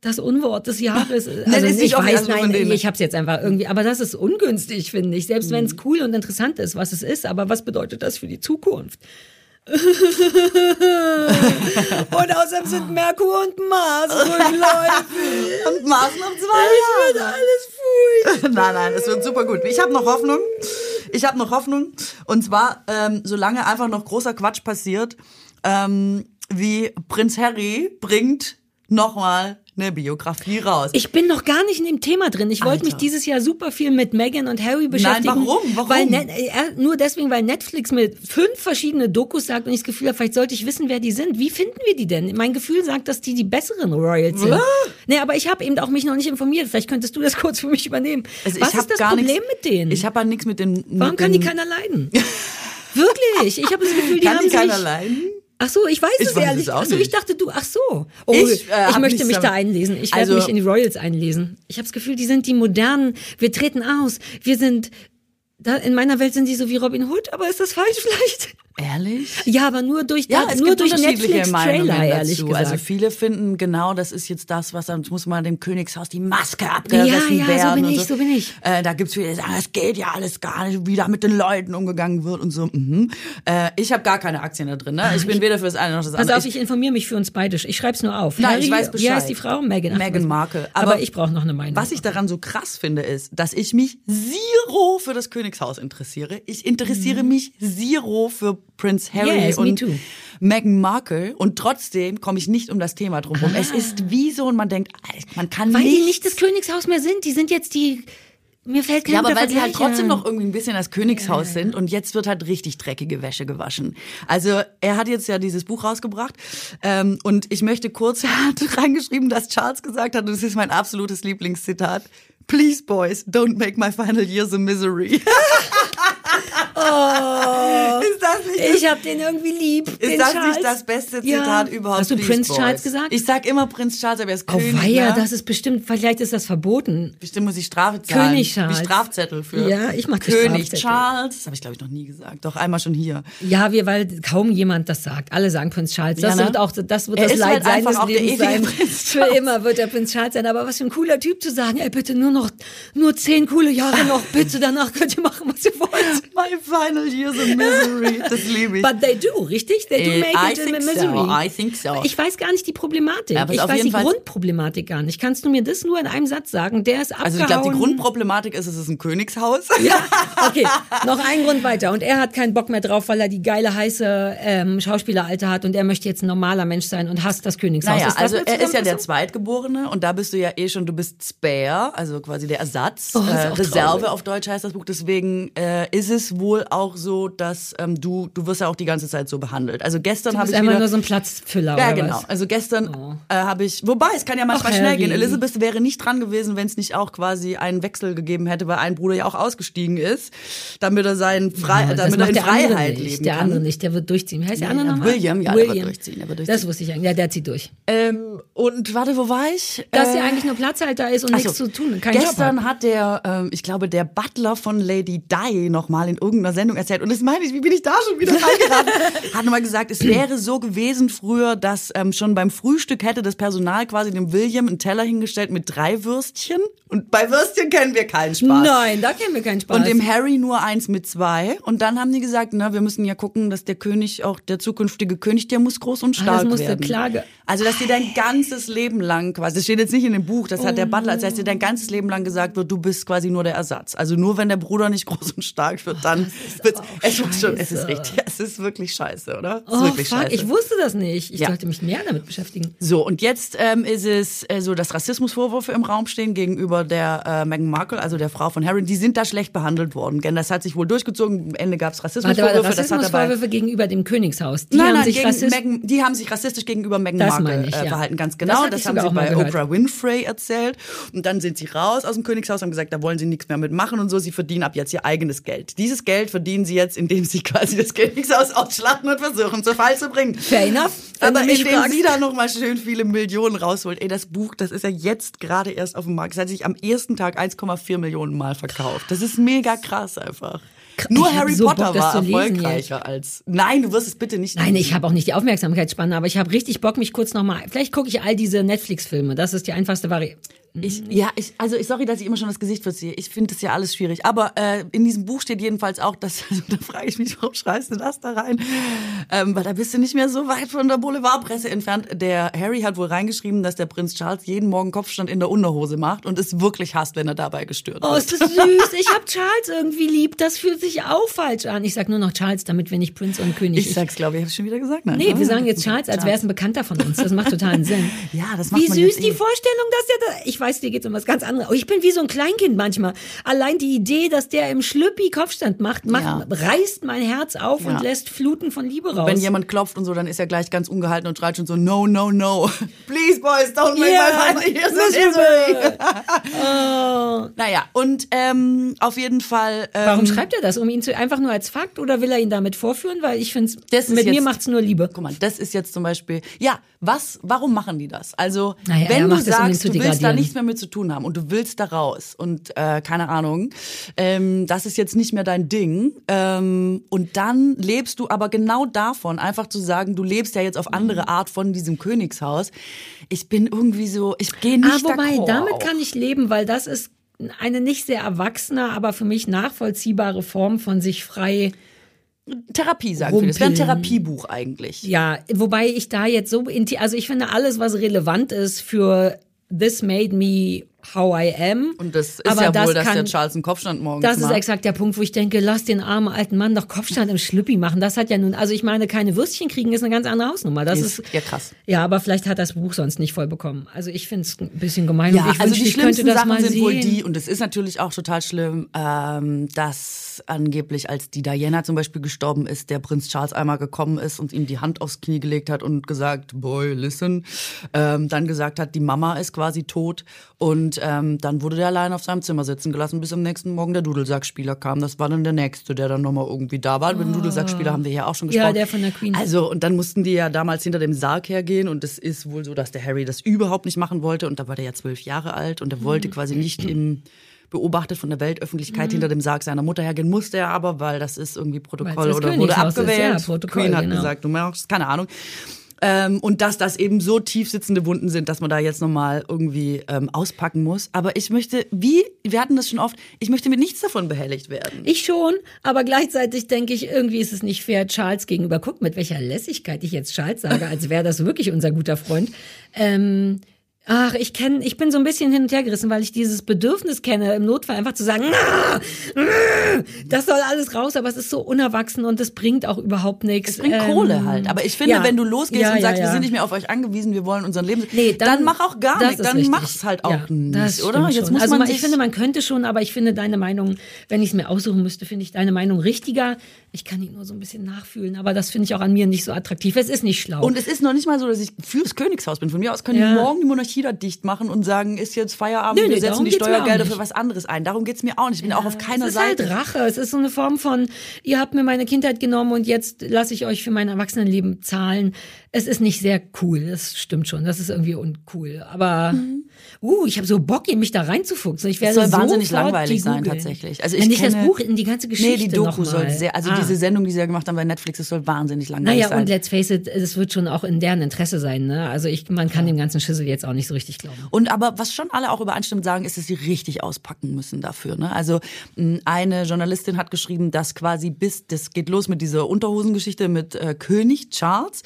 das Unwort des Jahres. Also das ist nicht ich weiß, nein, ich habe es jetzt einfach irgendwie, aber das ist ungünstig, finde ich. Selbst wenn es Mhm. cool und interessant ist, was es ist, aber was bedeutet das für die Zukunft? und außerdem sind Merkur und Mars rückläufig. Und Mars noch Es zwei wird Jahre. alles furchtbar. Nein, nein, es wird super gut. Ich habe noch Hoffnung. Ich habe noch Hoffnung. Und zwar, ähm, solange einfach noch großer Quatsch passiert, ähm, wie Prinz Harry bringt nochmal eine Biografie raus. Ich bin noch gar nicht in dem Thema drin. Ich wollte mich dieses Jahr super viel mit Meghan und Harry beschäftigen. warum? Warum? Weil Net, äh, nur deswegen, weil Netflix mir fünf verschiedene Dokus sagt und ich das Gefühl habe, vielleicht sollte ich wissen, wer die sind. Wie finden wir die denn? Mein Gefühl sagt, dass die die besseren Royals sind. Was? Nee, aber ich habe eben auch mich noch nicht informiert. Vielleicht könntest du das kurz für mich übernehmen. Also Was ist das Problem nichts- mit denen? Ich habe ja nichts mit den. Warum mit kann den, die keiner leiden? Wirklich? Ich habe das Gefühl, die Kann haben die sich... keiner leiden? Ach so, ich weiß Ich es weiß ehrlich. es auch Ach so, ich dachte du. Ach so. Oh, Ich, ich, äh, hab möchte mich da einlesen. Ich werde Also- mich in die Royals einlesen. Ich habe das Gefühl, die sind die modernen. Wir treten aus. Wir sind. Da, in meiner Welt sind die so wie Robin Hood, aber ist das falsch vielleicht? Ehrlich? Ja, aber nur durch, Ja, da, es nur gibt durch unterschiedliche Netflix-Trailer, Meinungen ehrlich dazu. gesagt. Also viele finden genau, das ist jetzt das, was dann muss mal dem Königshaus die Maske abgerissen Ja, ja, so werden. bin und ich, so bin ich. Äh, da gibt's viele, die sagen, es geht ja alles gar nicht, wie da mit den Leuten umgegangen wird und so. Mhm. Äh, ich habe gar keine Aktien da drin. Ne? Ich bin weder für das eine noch das Pass andere. auf, ich informiere mich für uns beide. Ich schreib's nur auf. Nein, ich Harry, weiß Wie Bescheid. heißt die Frau? Meghan weiß- Markle. Aber, Aber ich brauche noch eine Meinung. Was ich daran so krass finde, ist, dass ich mich zero für das Königshaus interessiere. Ich interessiere mich zero für Prince Harry. Yes, und. Meghan Markle und trotzdem komme ich nicht um das Thema drum rum. Es ist wie so und man denkt, Alter, man kann Weil nicht die nicht das Königshaus mehr sind. Die sind jetzt die. Mir fällt kein ja, aber weil sie halt trotzdem noch irgendwie ein bisschen das Königshaus sind und jetzt wird halt richtig dreckige Wäsche gewaschen. Also er hat jetzt ja dieses Buch rausgebracht ähm, und ich möchte kurz, reingeschrieben, dass Charles gesagt hat, und das ist mein absolutes Lieblingszitat, Please boys, don't make my final years a misery. Oh. ist das nicht Ich hab den irgendwie lieb. ist das Charles. nicht das beste Ja. Zitat überhaupt? Hast du Prinz. Charles gesagt? Ich sag immer Prinz Charles, aber er ist Oh König. weia, ne? das ist bestimmt, vielleicht ist das verboten. Bestimmt muss ich Strafe zahlen. König Charles. Wie Strafzettel für Ja, ich mach König. Charles. Das habe ich, glaube ich, noch nie gesagt. Doch einmal schon hier. Ja, wir, weil kaum jemand das sagt. Alle sagen Prinz Charles. Das Ja, ne? wird auch, das wird Er das ist Leid halt seines Lebens sein. Für immer wird er Prinz Charles sein. Aber was für ein cooler Typ zu sagen. Ey, bitte nur noch, nur zehn coole Jahre noch. Bitte, danach könnt ihr machen, was ihr wollt. My final years of misery. Das liebe ich. But they do, richtig? They do Äh, make I it in think a so. misery. I think so. Ich weiß gar nicht die Problematik. Ja, ich weiß die Fall- Grundproblematik gar nicht. Kannst du mir das nur in einem Satz sagen? Der ist abgehauen. also ich glaube, die Grundproblematik ist, es ist ein Königshaus. Ja, okay. Noch ein Grund weiter. Und er hat keinen Bock mehr drauf, weil er die geile, heiße ähm, Schauspieleralter hat und er möchte jetzt ein normaler Mensch sein und hasst das Königshaus. Naja, das also er ist ja der? Zweitgeborene und da bist du ja eh schon, du bist Spare, also quasi der Ersatz. Oh, ist äh, Reserve traurig. auf Deutsch heißt das Buch. Deswegen äh, ist es wohl auch so, dass ähm, du, du wirst ja auch die ganze Zeit so behandelt. Also gestern habe ich einfach wieder... nur so ein Platzfüller Ja, oder genau. was? Also gestern äh, habe ich, wobei es kann ja manchmal Ach, schnell gehen. Elizabeth wäre nicht dran gewesen, wenn es nicht auch quasi einen Wechsel gegeben hätte, weil ein Bruder ja auch ausgestiegen ist, damit er seinen Frei, Ja, das damit er in der Freiheit leben Der kann. andere nicht, der wird durchziehen. Wie heißt der Ja, andere nochmal? William, ja, der wird durchziehen, der wird durchziehen. Das wusste ich eigentlich. Ja, der zieht durch. Ähm, und warte, wo war ich? Dass Äh, er eigentlich nur Platzhalter ist und Ach nichts so. zu tun, keinen Job Gestern hat. der, ähm, ich glaube, der Butler von Lady Di nochmal in irgendeiner Sendung erzählt. Und das meine ich, wie bin ich da schon wieder reingeraten? hat nochmal gesagt, es wäre so gewesen früher, dass ähm, schon beim Frühstück hätte das Personal quasi dem William einen Teller hingestellt mit drei Würstchen. Und bei Würstchen kennen wir keinen Spaß. Nein, da kennen wir keinen Spaß. Und dem Harry nur eins mit zwei. Und dann haben die gesagt, na, wir müssen ja gucken, dass der König, auch der zukünftige König, der muss groß und Ah, stark das musste werden. Klage. Also, dass dir dein ganzes Leben lang quasi, das steht jetzt nicht in dem Buch, das hat Oh der Butler, als dass dir dein ganzes Leben lang gesagt wird, du bist quasi nur der Ersatz. Also nur wenn der Bruder nicht groß und stark wird, dann wird's, es ist schon, es ist richtig, es ist wirklich scheiße, oder? Es ist oh, wirklich fuck, scheiße. ich wusste das nicht. Ich Ja. sollte mich mehr damit beschäftigen. So, und jetzt ähm, ist es äh, so, dass Rassismusvorwürfe im Raum stehen gegenüber der äh, Meghan Markle, also der Frau von Harry. Die sind da schlecht behandelt worden. Denn das hat sich wohl durchgezogen. Am Ende gab es Warte, Rassismusvorwürfe. warte, dabei Rassismusvorwürfe gegenüber dem Königshaus. Die nein, haben nein, sich gegen rassistisch. Meghan, die haben sich rassistisch gegenüber Meghan Das meine ich, äh, ja. verhalten. Ganz Das genau. Das, ich haben sie bei. Oprah Winfrey erzählt. Und dann sind sie raus aus dem Königshaus, haben gesagt, da wollen sie nichts mehr mitmachen und so. Sie verdienen ab jetzt ihr eigenes Geld. Dieses Geld verdienen sie jetzt, indem sie quasi das Königshaus ausschlachten und versuchen, zu Fall zu bringen. Fair enough, Aber indem fragst. sie da nochmal schön viele Millionen rausholt. Ey, das Buch, das ist ja jetzt gerade erst auf dem Markt. Es hat sich am ersten Tag 1,4 Millionen Mal verkauft. Das ist mega krass einfach. Nur Harry so Bock, Potter das war erfolgreicher als. Nein, du wirst es bitte nicht. Nein, ich habe auch nicht die Aufmerksamkeitsspanne, aber ich habe richtig Bock, mich kurz nochmal. Vielleicht gucke ich all diese Netflix-Filme. Das ist die einfachste Variante. Ich, ja, ich, also ich, sorry, dass ich immer schon das Gesicht verziehe. Ich finde das ja alles schwierig. Aber äh, in diesem Buch steht jedenfalls auch, dass, also, da frage ich mich, warum schreibst du das da rein? Ähm, weil da bist du nicht mehr so weit von der Boulevardpresse entfernt. Der Harry hat wohl reingeschrieben, dass der Prinz Charles jeden Morgen Kopfstand in der Unterhose macht und es wirklich hasst, wenn er dabei gestört Oh, wird. ist das süß. Ich habe Charles irgendwie lieb. Das fühlt sich auch falsch an. Ich sag nur noch Charles, damit wir nicht Prinz und König. Ich sag's, glaube ich, habe ich schon wieder gesagt. Nein, Nee, wir sagen jetzt Charles, als wäre es ein Bekannter von uns. Das macht totalen Sinn. Ja, das macht Wie süß jetzt die eh. Vorstellung, dass der da, ich weiß, dir geht's um was ganz anderes. Oh, ich bin wie so ein Kleinkind manchmal. Allein die Idee, dass der im Schlüppi Kopfstand macht, macht Ja. reißt mein Herz auf Ja. und lässt Fluten von Liebe raus. Wenn jemand klopft und so, dann ist er gleich ganz ungehalten und schreit schon so, no, no, no. Please, boys, don't make Yeah, my miserable. misery. Naja, und ähm, auf jeden Fall... Ähm, Warum schreibt er das? Um ihn zu einfach nur als Fakt oder will er ihn damit vorführen? Weil ich finde, ist mit mir jetzt- macht's nur Liebe. Guck mal, das ist jetzt zum Beispiel, ja, was, warum machen die das? Also, Naja, wenn du es, um sagst, zu du willst da degradieren. Nichts mehr mit zu tun haben und du willst da raus und äh, keine Ahnung, ähm, das ist jetzt nicht mehr dein Ding ähm, und dann lebst du aber genau davon, einfach zu sagen, du lebst ja jetzt auf andere Mhm. Art von diesem Königshaus. Ich bin irgendwie so, ich gehe nicht Ah, wobei, damit kann ich leben, weil das ist eine nicht sehr erwachsene, aber für mich nachvollziehbare Form von sich frei. Therapie sagen viele. Das wäre ein Rumpeln. Therapiebuch eigentlich. Ja, wobei ich da jetzt so, also ich finde alles, was relevant ist für This made me how I am. Und das ist aber ja das wohl, dass kann, der Charles einen Kopfstand morgens Das ist macht. exakt der Punkt, wo ich denke, lass den armen alten Mann doch Kopfstand im Schlüppi machen. Das hat ja nun, also ich meine, keine Würstchen kriegen ist eine ganz andere Hausnummer. Das Ist- ist, ja, krass. Ja, aber vielleicht hat das Buch sonst nicht voll bekommen. Also ich finde es ein bisschen gemein Ja, und ich also wünschte, die ich schlimmsten das Sachen sind sehen. wohl die, und es ist natürlich auch total schlimm, ähm, dass angeblich, als die Diana zum Beispiel gestorben ist, der Prinz Charles einmal gekommen ist und ihm die Hand aufs Knie gelegt hat und gesagt, boy, listen, ähm, dann gesagt hat, die Mama ist quasi tot und ähm, dann wurde der allein auf seinem Zimmer sitzen gelassen, bis am nächsten Morgen der Dudelsackspieler kam. Das war dann der Nächste, der dann nochmal irgendwie da war. Über den Dudelsackspieler haben wir ja auch schon Ah. Ja, gesprochen. der von der Queen. Also, und dann mussten die ja damals hinter dem Sarg hergehen und es ist wohl so, dass der Harry das überhaupt nicht machen wollte und da war der ja zwölf Jahre alt und er wollte Mhm. quasi nicht im beobachtet von der Weltöffentlichkeit hinter dem Sarg seiner Mutter hergehen, musste er aber, weil das ist irgendwie Protokoll oder wurde Königshaus ist, abgewählt. ja, Protokoll, Queen hat genau. gesagt, du machst, keine Ahnung. Ähm, und dass das eben so tief sitzende Wunden sind, dass man da jetzt nochmal irgendwie ähm, auspacken muss. Aber ich möchte, wie, wir hatten das schon oft, ich möchte mit nichts davon behelligt werden. Ich schon, aber gleichzeitig denke ich, irgendwie ist es nicht fair Charles gegenüber. Guck, mit welcher Lässigkeit ich jetzt Charles sage, als wäre das wirklich unser guter Freund. Ähm, ach, ich kenne, ich bin so ein bisschen hin und her gerissen, weil ich dieses Bedürfnis kenne, im Notfall einfach zu sagen, "Ah, ah, das soll alles raus, aber es ist so unerwachsen und es bringt auch überhaupt nichts. Es bringt Ähm, Kohle halt. Aber ich finde, ja. wenn du losgehst Ja, und ja, sagst, wir ja. sind nicht mehr auf euch angewiesen, wir wollen unseren Leben, Nee, dann, mach auch gar nichts. Dann richtig. mach's halt auch nicht, das oder? Jetzt schon. muss also man ich finde, man könnte schon, aber ich finde deine Meinung, wenn ich es mir aussuchen müsste, finde ich deine Meinung richtiger. Ich kann die nur so ein bisschen nachfühlen, aber das finde ich auch an mir nicht so attraktiv. Es ist nicht schlau. und es ist noch nicht mal so, dass ich fürs Königshaus bin. Von mir aus können die morgen die Monarchie da dicht machen und sagen, ist jetzt Feierabend, Nee, wir setzen die Steuergelder für was anderes ein. Darum geht's mir auch nicht. Ich bin auch auf keiner es ist Seite. halt Rache. Es ist so eine Form von, ihr habt mir meine Kindheit genommen und jetzt lasse ich euch für mein Erwachsenenleben zahlen. Es ist nicht sehr cool. Das stimmt schon. Das ist irgendwie uncool. Aber, uh, ich habe so Bock, in mich da reinzufuchsen. Ich Mhm. Es werde soll wahnsinnig langweilig sein, tatsächlich. Also Ja, ich nicht das kenne- Buch, in die ganze Geschichte Nee, die Doku soll sehr, also Ah. diese Sendung, die sie ja gemacht haben bei Netflix, das soll wahnsinnig langweilig Naja, sein. und let's face it, es wird schon auch in deren Interesse sein. Ne? Also ich, man kann dem ganzen Schüssel jetzt auch nicht so richtig glauben. Und aber was schon alle auch übereinstimmend sagen, ist, dass sie richtig auspacken müssen dafür. Ne? Also eine Journalistin hat geschrieben, dass quasi bis, das geht los mit dieser Unterhosengeschichte mit äh, König Charles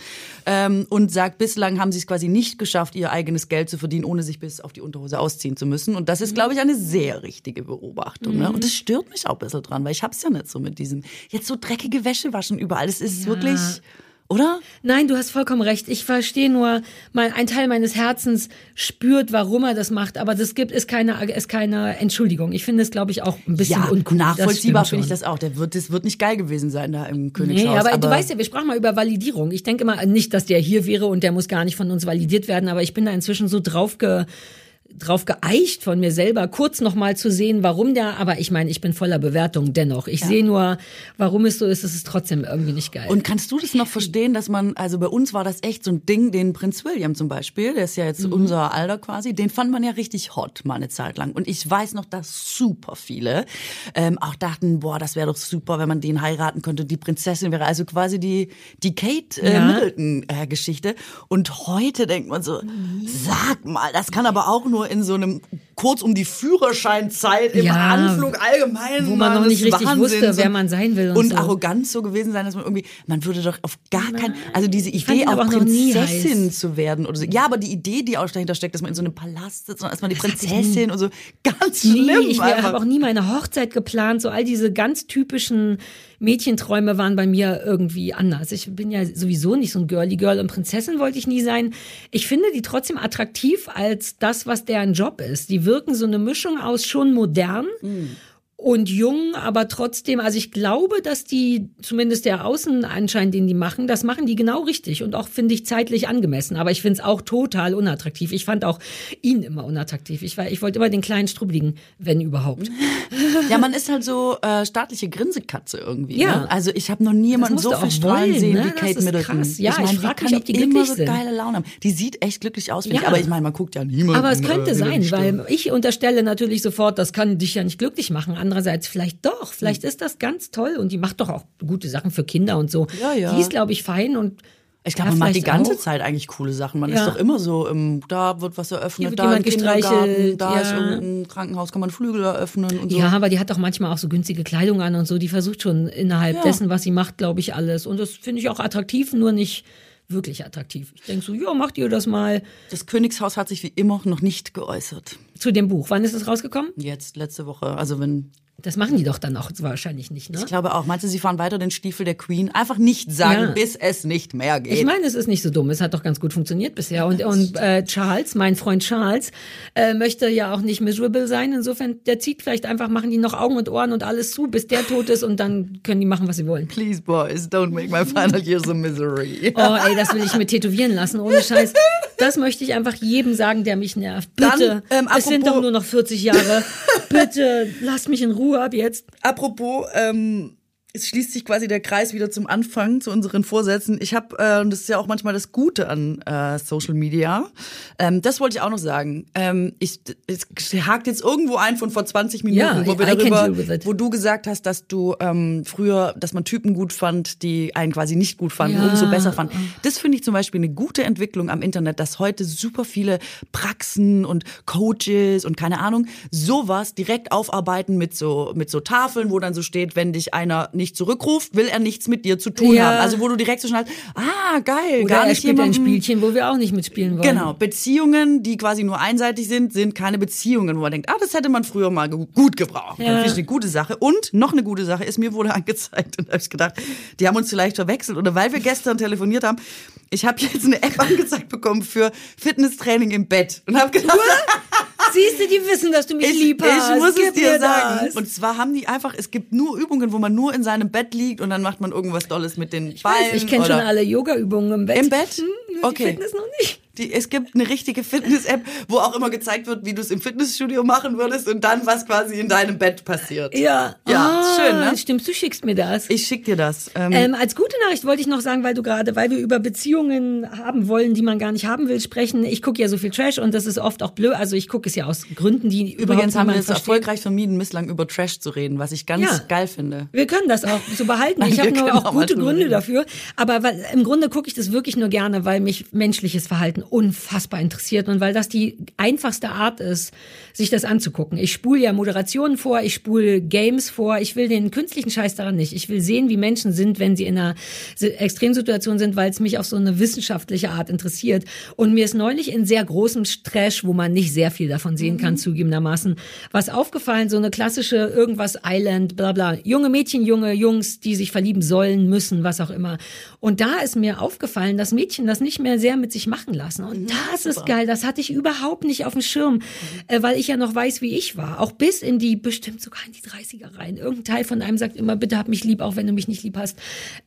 ähm, und sagt, bislang haben sie es quasi nicht geschafft, ihr eigenes Geld zu verdienen, ohne sich bis auf die Unterhose ausziehen zu müssen. Und das ist, glaube ich, eine sehr richtige Beobachtung. Ne? Und das stört mich auch ein bisschen dran, weil ich hab's ja nicht so mit diesem, jetzt so dreckige Wäsche waschen überall. Das ist wirklich... oder? Nein, du hast vollkommen recht. Ich verstehe nur, mein, ein Teil meines Herzens spürt, warum er das macht, aber das gibt ist keine ist keine Entschuldigung. Ich finde es, glaube ich, auch ein bisschen Ja, uncool. nachvollziehbar finde ich das auch. Der wird, das wird nicht geil gewesen sein da im Nee, Königshaus. aber, du weißt ja, wir sprachen mal über Validierung. Ich denke mal nicht, dass der hier wäre und der muss gar nicht von uns validiert werden, aber ich bin da inzwischen so drauf ge drauf geeicht von mir selber, kurz noch mal zu sehen, warum der, aber ich meine, ich bin voller Bewertung dennoch. Ich sehe nur, warum es so ist, es ist trotzdem irgendwie nicht geil. Und kannst du das noch verstehen, dass man, also bei uns war das echt so ein Ding, den Prinz William zum Beispiel, der ist ja Mhm. jetzt unser Alter quasi, den fand man ja richtig hot mal eine Zeit lang. Und ich weiß noch, dass super viele ähm, auch dachten, boah, das wäre doch super, wenn man den heiraten könnte, die Prinzessin wäre also quasi die, die Kate äh, Ja. Middleton-Geschichte. Und heute denkt man so, sag mal, das kann aber auch nur in so einem kurz um die Führerscheinzeit im Ja, Anflug allgemein wo man noch nicht richtig Wahnsinns wusste, wer man sein will und und so. arrogant so gewesen sein, dass man irgendwie, man würde doch auf gar keinen, also diese Idee auch aber auch Prinzessin zu werden oder so. Ja, aber die Idee, die auch dahinter steckt, dass man in so einem Palast sitzt und erstmal die Prinzessin und so, ganz schlimm Nee, ich habe auch nie meine Hochzeit geplant. So all diese ganz typischen Mädchenträume waren bei mir irgendwie anders. Ich bin ja sowieso nicht so ein Girly Girl und Prinzessin wollte ich nie sein. Ich finde die trotzdem attraktiv als das, was deren Job ist. Die wirken so eine Mischung aus schon modern. Und jung, aber trotzdem, also ich glaube, dass die, zumindest der Außenanschein, den die machen, das machen die genau richtig und auch, finde ich, zeitlich angemessen. Aber ich finde es auch total unattraktiv. Ich fand auch ihn immer unattraktiv. Ich, war, ich wollte immer den kleinen Strubbeligen, wenn überhaupt. Ja, man ist halt so äh, staatliche Grinsekatze irgendwie. Ja. Ne? Also ich habe noch nie jemanden so du auch verstrahlen wollen, sehen ne? wie Das Kate ist Middleton. krass. Ja, ich die frag kann mich, ob die immer so geile Laune haben. Die sieht echt glücklich aus, finde ich. Ja. Aber ich meine, man guckt ja niemanden. Aber es könnte äh, sein, weil ich unterstelle natürlich sofort, das kann dich ja nicht glücklich machen. Andererseits vielleicht doch. Vielleicht ist das ganz toll und die macht doch auch gute Sachen für Kinder und so. Ja, ja. Die ist, glaube ich, fein und Ich glaube, ja, man macht die ganze auch. Zeit eigentlich coole Sachen. Man Ja. ist doch immer so, im, da wird was eröffnet, wird da jemand gestreichelt, da ist ja. irgendein Krankenhaus, kann man Flügel eröffnen und so. Ja, aber die hat auch manchmal auch so günstige Kleidung an und so. Die versucht schon innerhalb dessen, was sie macht, glaube ich, alles. Und das finde ich auch attraktiv, nur nicht wirklich attraktiv. Ich denke so, ja, macht ihr das mal Das Königshaus hat sich wie immer noch nicht geäußert. zu dem Buch. Wann ist es rausgekommen? Jetzt, letzte Woche. Also wenn, Das machen die doch dann auch wahrscheinlich nicht, ne? ich glaube auch, meinst du, sie fahren weiter den Stiefel der Queen? Einfach nicht sagen, Ja. bis es nicht mehr geht. Ich meine, es ist nicht so dumm. Es hat doch ganz gut funktioniert bisher. Und, und äh, Charles, mein Freund Charles, äh, möchte ja auch nicht miserable sein. Insofern, der zieht vielleicht einfach, machen die noch Augen und Ohren und alles zu, bis der tot ist und dann können die machen, was sie wollen. Please, boys, don't make my final years a misery. Oh, ey, das will ich mir tätowieren lassen, ohne Scheiß. Das möchte ich einfach jedem sagen, der mich nervt. Bitte, Dann, ähm, es sind doch nur noch 40 Jahre. Bitte, lasst mich in Ruhe ab jetzt. Apropos, ähm, es schließt sich quasi der Kreis wieder zum Anfang zu unseren Vorsätzen. Ich habe, äh, und das ist ja auch manchmal das Gute an äh, Social Media, ähm, das wollte ich auch noch sagen. Ähm, ich, es hakt jetzt irgendwo ein von vor 20 Minuten, Ja, wo wir darüber, wo du gesagt hast, dass du ähm, früher, dass man Typen gut fand, die einen quasi nicht gut fanden, Ja. umso besser fand. Das finde ich zum Beispiel eine gute Entwicklung am Internet, dass heute super viele Praxen und Coaches und keine Ahnung sowas direkt aufarbeiten mit so mit so Tafeln, wo dann so steht, wenn dich einer nicht zurückruft, will er nichts mit dir zu tun Ja. haben. Also wo du direkt so schnell, ah geil, Oder gar er nicht spielt ein jemandem- Spielchen, wo wir auch nicht mitspielen wollen. Genau, Beziehungen, die quasi nur einseitig sind, sind keine Beziehungen, wo man denkt, ah, das hätte man früher mal gut gebraucht. Ja. Das ich eine gute Sache. Und noch eine gute Sache ist, mir wurde angezeigt und da habe ich gedacht, die haben uns vielleicht verwechselt oder weil wir gestern telefoniert haben, ich habe jetzt eine App angezeigt bekommen für Fitnesstraining im Bett und habe gedacht, Siehst du, die wissen, dass du mich ich, lieb hast. ich muss Gib es dir sagen. das. Und zwar haben die einfach, es gibt nur Übungen, wo man nur in seinem Bett liegt und dann macht man irgendwas Dolles mit den ich Beinen. weiß, ich kenne schon alle Yoga-Übungen im Bett. Im Bett? Hm, Okay. Die Fitness noch nicht. Die, es gibt eine richtige Fitness-App, wo auch immer gezeigt wird, wie du es im Fitnessstudio machen würdest und dann, was quasi in deinem Bett passiert. Ja. Ja, ah, schön, ne? Stimmt, du schickst mir das. Ich schick dir das. Ähm, Ähm, als gute Nachricht wollte ich noch sagen, weil du gerade, weil wir über Beziehungen haben wollen, die man gar nicht haben will, sprechen. Ich gucke ja so viel Trash und das ist oft auch blöd. Also ich gucke es ja aus Gründen, die übrigens haben wir es erfolgreich vermieden, misslang über Trash zu reden, was ich ganz Ja. geil finde. Wir können das auch so behalten. Nein, ich habe nur auch auch gute Gründe reden. dafür. Aber weil, im Grunde gucke ich das wirklich nur gerne, weil mich menschliches Verhalten unfassbar interessiert und weil das die einfachste Art ist, sich das anzugucken. Ich spule ja Moderationen vor, ich spule Games vor ich will den künstlichen Scheiß daran nicht. Ich will sehen, wie Menschen sind, wenn sie in einer Extremsituation sind, weil es mich auf so eine wissenschaftliche Art interessiert. Und mir ist neulich in sehr großem Trash, wo man nicht sehr viel davon sehen kann, mhm. zugegebenermaßen, was aufgefallen, so eine klassische irgendwas Island, bla bla, junge Mädchen, junge Jungs, die sich verlieben sollen, müssen, was auch immer. Und da ist mir aufgefallen, dass Mädchen das nicht mehr sehr mit sich machen lassen. Und mhm, das ist geil, das hatte ich überhaupt nicht auf dem Schirm, mhm. äh, weil ich ja noch weiß, wie ich war. Auch bis in die, bestimmt sogar in die 30er rein. Irgendein Teil von einem sagt immer, bitte hab mich lieb, auch wenn du mich nicht lieb hast.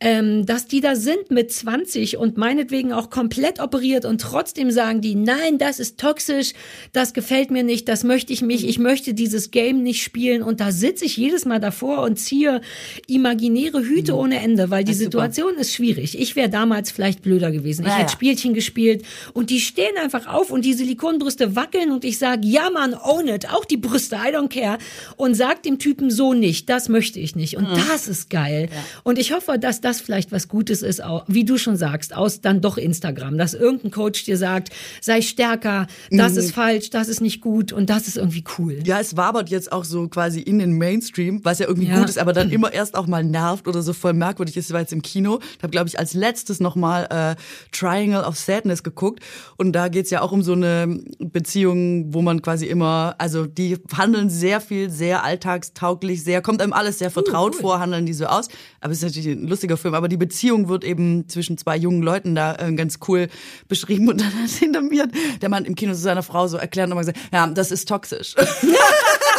Ähm, dass die da sind mit 20 und meinetwegen auch komplett operiert und trotzdem sagen die, nein, das ist toxisch, das gefällt mir nicht, das möchte ich mich, ich möchte dieses Game nicht spielen und da sitze ich jedes Mal davor und ziehe imaginäre Hüte mhm. ohne Ende, weil die Situation super. ist schwierig. Ich wäre damals vielleicht blöder gewesen. Ich ja, hätte ja. Spielchen gespielt und die stehen einfach auf und die Silikonbrüste wackeln und ich sage, ja man, own it, auch die Brüste, I don't care und sag dem Typen so nicht, das möchte ich nicht und mhm. das ist geil. Ja. Und ich hoffe, dass das vielleicht was Gutes ist, auch, wie du schon sagst, aus dann doch Instagram, dass irgendein Coach dir sagt, sei stärker, das mhm. ist falsch, das ist nicht gut und das ist irgendwie cool. Ja, es wabert jetzt auch so quasi in den Mainstream, was ja irgendwie ja. gut ist, aber dann immer erst auch mal nervt oder so voll merkwürdig ist. Ich war jetzt im Kino, habe glaube ich als letztes nochmal äh, Triangle of Sadness geguckt und da geht's ja auch um so eine Beziehung, wo man quasi immer, also die handeln sehr viel, sehr alltagstauglich, sehr, kommt einem alles sehr vertraut uh, cool. vor, handeln die so aus. Aber es ist natürlich ein lustiger Film, aber die Beziehung wird eben zwischen zwei jungen Leuten da äh, ganz cool beschrieben und dann hat hinter mir der Mann im Kino zu seiner Frau so erklärt und immer gesagt, ja, das ist toxisch.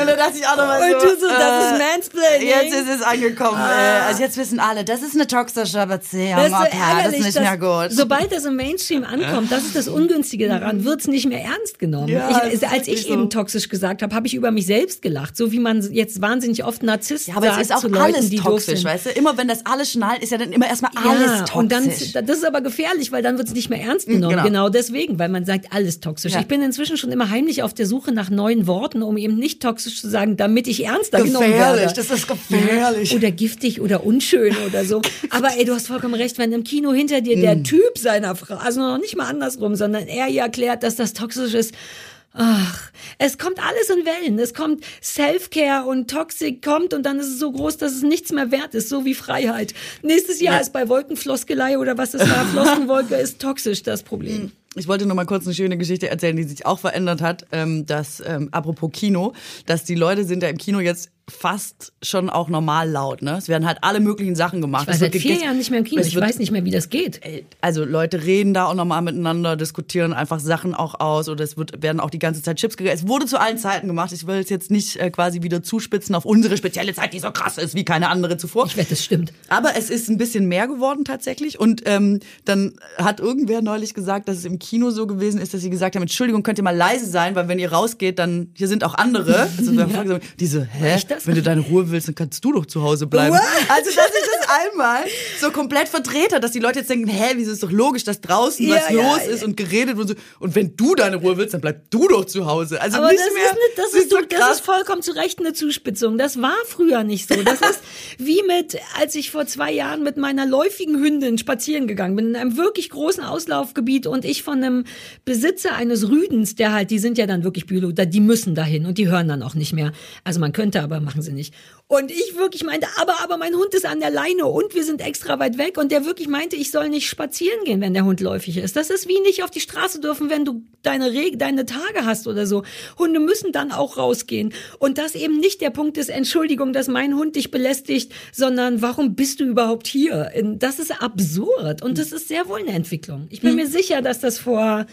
Und dann dachte ich auch nochmal so. Und du so, das äh, ist Mansplaining. Jetzt ist es angekommen. Ah. Also jetzt wissen alle, das ist eine toxische Beziehung. Das ist, okay, das ist nicht mehr gut. Sobald das im Mainstream ankommt, das ist das Ungünstige daran, wird's nicht mehr ernst genommen. Ja, ich, als ich so. eben toxisch gesagt habe, habe ich über mich selbst gelacht. So wie man jetzt wahnsinnig oft Narzisst ja, aber sagt es ist auch zu Leuten, alles die toxisch, weißt du? Immer wenn das alles schnallt, ist ja dann immer erstmal ja, alles toxisch. Und dann, das ist aber gefährlich, weil dann wird's nicht mehr ernst genommen. Genau. genau deswegen, weil man sagt, alles toxisch. Ja. Ich bin inzwischen schon immer heimlich auf der Suche nach neuen Worten, um eben nicht toxisch zu sagen, damit ich ernster genommen werde. Gefährlich, das ist gefährlich. Oder giftig oder unschön oder so. Aber ey, du hast vollkommen recht, wenn im Kino hinter dir der mm. Typ seiner Frau, also noch nicht mal andersrum, sondern er ihr erklärt, dass das toxisch ist, Ach, es kommt alles in Wellen. Es kommt Self-Care und Toxic kommt und dann ist es so groß, dass es nichts mehr wert ist, so wie Freiheit. Nächstes Jahr ja. ist bei Wolkenfloskelei oder was es war, Floskenwolke ist toxisch das Problem. Ich wollte noch mal kurz eine schöne Geschichte erzählen, die sich auch verändert hat. Ähm, dass, ähm, apropos Kino, dass die Leute sind ja im Kino jetzt fast schon auch normal laut. Ne? Es werden halt alle möglichen Sachen gemacht. Ich war seit vier Jahren nicht mehr im Kino. Ich weiß nicht mehr, wie das geht. Also Leute reden da auch nochmal miteinander, diskutieren einfach Sachen auch aus oder es wird, werden auch die ganze Zeit Chips gegessen. Es wurde zu allen Zeiten gemacht. Ich will es jetzt nicht äh, quasi wieder zuspitzen auf unsere spezielle Zeit, die so krass ist wie keine andere zuvor. Ich wette, das stimmt. Aber es ist ein bisschen mehr geworden tatsächlich. Und ähm, dann hat irgendwer neulich gesagt, dass es im Kino so gewesen ist, dass sie gesagt haben, Entschuldigung, könnt ihr mal leise sein, weil wenn ihr rausgeht, dann hier sind auch andere. Also ja. diese, hä? Wenn du deine Ruhe willst, dann kannst du doch zu Hause bleiben. What? Also, dass ich das einmal so komplett verdreht hat, dass die Leute jetzt denken, hä, wieso ist doch logisch, dass draußen ja, was ja, los ja. ist und geredet wird und so. Und wenn du deine Ruhe willst, dann bleib du doch zu Hause. Also Aber nicht das mehr. Ist eine, das, ist, so das ist vollkommen zu Recht eine Zuspitzung. Das war früher nicht so. Das ist wie mit, als ich vor zwei Jahren mit meiner läufigen Hündin spazieren gegangen bin, in einem wirklich großen Auslaufgebiet und ich von einem Besitzer eines Rüdens, der halt, die sind ja dann wirklich Biologen, die müssen dahin und die hören dann auch nicht mehr. Also man könnte, aber machen sie nicht. Und ich wirklich meinte, aber, aber mein Hund ist an der Leine und wir sind extra weit weg. Und der wirklich meinte, ich soll nicht spazieren gehen, wenn der Hund läufig ist. Das ist wie nicht auf die Straße dürfen, wenn du deine, Re deine Tage hast oder so. Hunde müssen dann auch rausgehen. Und das eben nicht der Punkt ist, Entschuldigung, dass mein Hund dich belästigt, sondern warum bist du überhaupt hier? Das ist absurd. Und das ist sehr wohl eine Entwicklung. Ich bin hm. mir sicher, dass das vor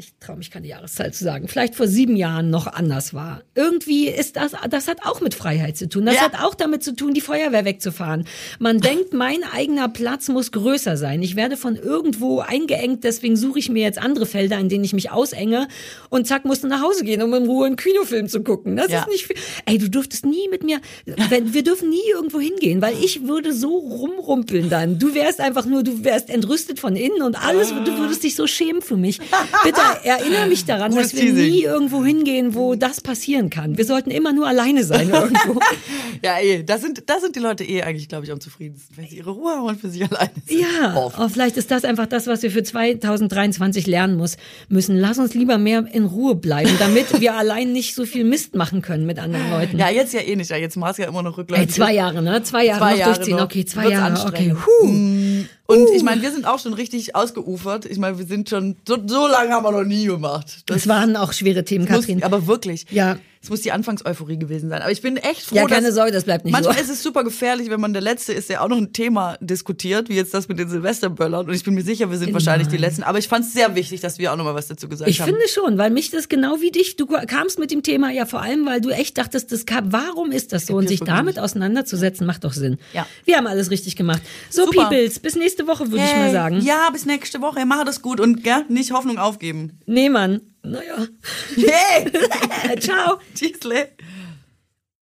ich traue mich keine Jahreszahl zu sagen, vielleicht vor sieben Jahren noch anders war. Irgendwie ist das, das hat auch mit Freiheit zu tun. Das ja. hat auch damit zu tun, die Feuerwehr wegzufahren. Man denkt, mein eigener Platz muss größer sein. Ich werde von irgendwo eingeengt, deswegen suche ich mir jetzt andere Felder, in denen ich mich ausenge und zack, musst du nach Hause gehen, um in Ruhe einen Kinofilm zu gucken. Das ja. ist nicht viel. Ey, du dürftest nie mit mir, wir dürfen nie irgendwo hingehen, weil ich würde so rumrumpeln dann. Du wärst einfach nur, du wärst entrüstet von innen und alles, du würdest dich so schämen für mich. Bitte erinnere mich daran, dass wir nie irgendwo hingehen, wo das passieren kann. Wir sollten immer nur alleine sein irgendwo. Ja, eh, da sind, da sind die Leute eh eigentlich, glaube ich, am zufriedensten, wenn sie ihre Ruhe haben und für sich alleine sind. Ja, oh, vielleicht ist das einfach das, was wir für 2023 lernen muss, müssen. Lass uns lieber mehr in Ruhe bleiben, damit wir allein nicht so viel Mist machen können mit anderen Leuten. Ja, jetzt ja eh nicht. Ja, jetzt machst du ja immer noch rückläufig. Ey, zwei Jahre, ne? Zwei Jahre Zwei noch Jahre durchziehen. noch. Okay, zwei Wird's Jahre. Okay, huh. Und ich meine, wir sind auch schon richtig ausgeufert. Ich meine, wir sind schon, so, so lange haben wir noch nie gemacht. Das waren auch schwere Themen, muss, Katrin. aber wirklich. Ja. Es muss die Anfangseuphorie gewesen sein. Aber ich bin echt froh, Ja, keine dass, Sorge, das bleibt nicht Manchmal so. ist es super gefährlich, wenn man der Letzte ist, der auch noch ein Thema diskutiert, wie jetzt das mit den Silvesterböllern. Und ich bin mir sicher, wir sind wahrscheinlich die Letzten. Aber ich fand es sehr wichtig, dass wir auch noch mal was dazu gesagt Ich haben. finde schon, weil mich das genau wie dich, du kamst mit dem Thema ja vor allem, weil du echt dachtest, das kam, warum ist das so? Und sich damit auseinanderzusetzen, macht doch Sinn. Ja. Wir haben alles richtig gemacht. So, Super. Peoples, bis nächste Woche, würde ich mal Hey, sagen. Ja, bis nächste Woche. Mach das gut und gell, nicht Hoffnung aufgeben. Nee, Mann. Naja. Hey! Ciao. Tschüssle.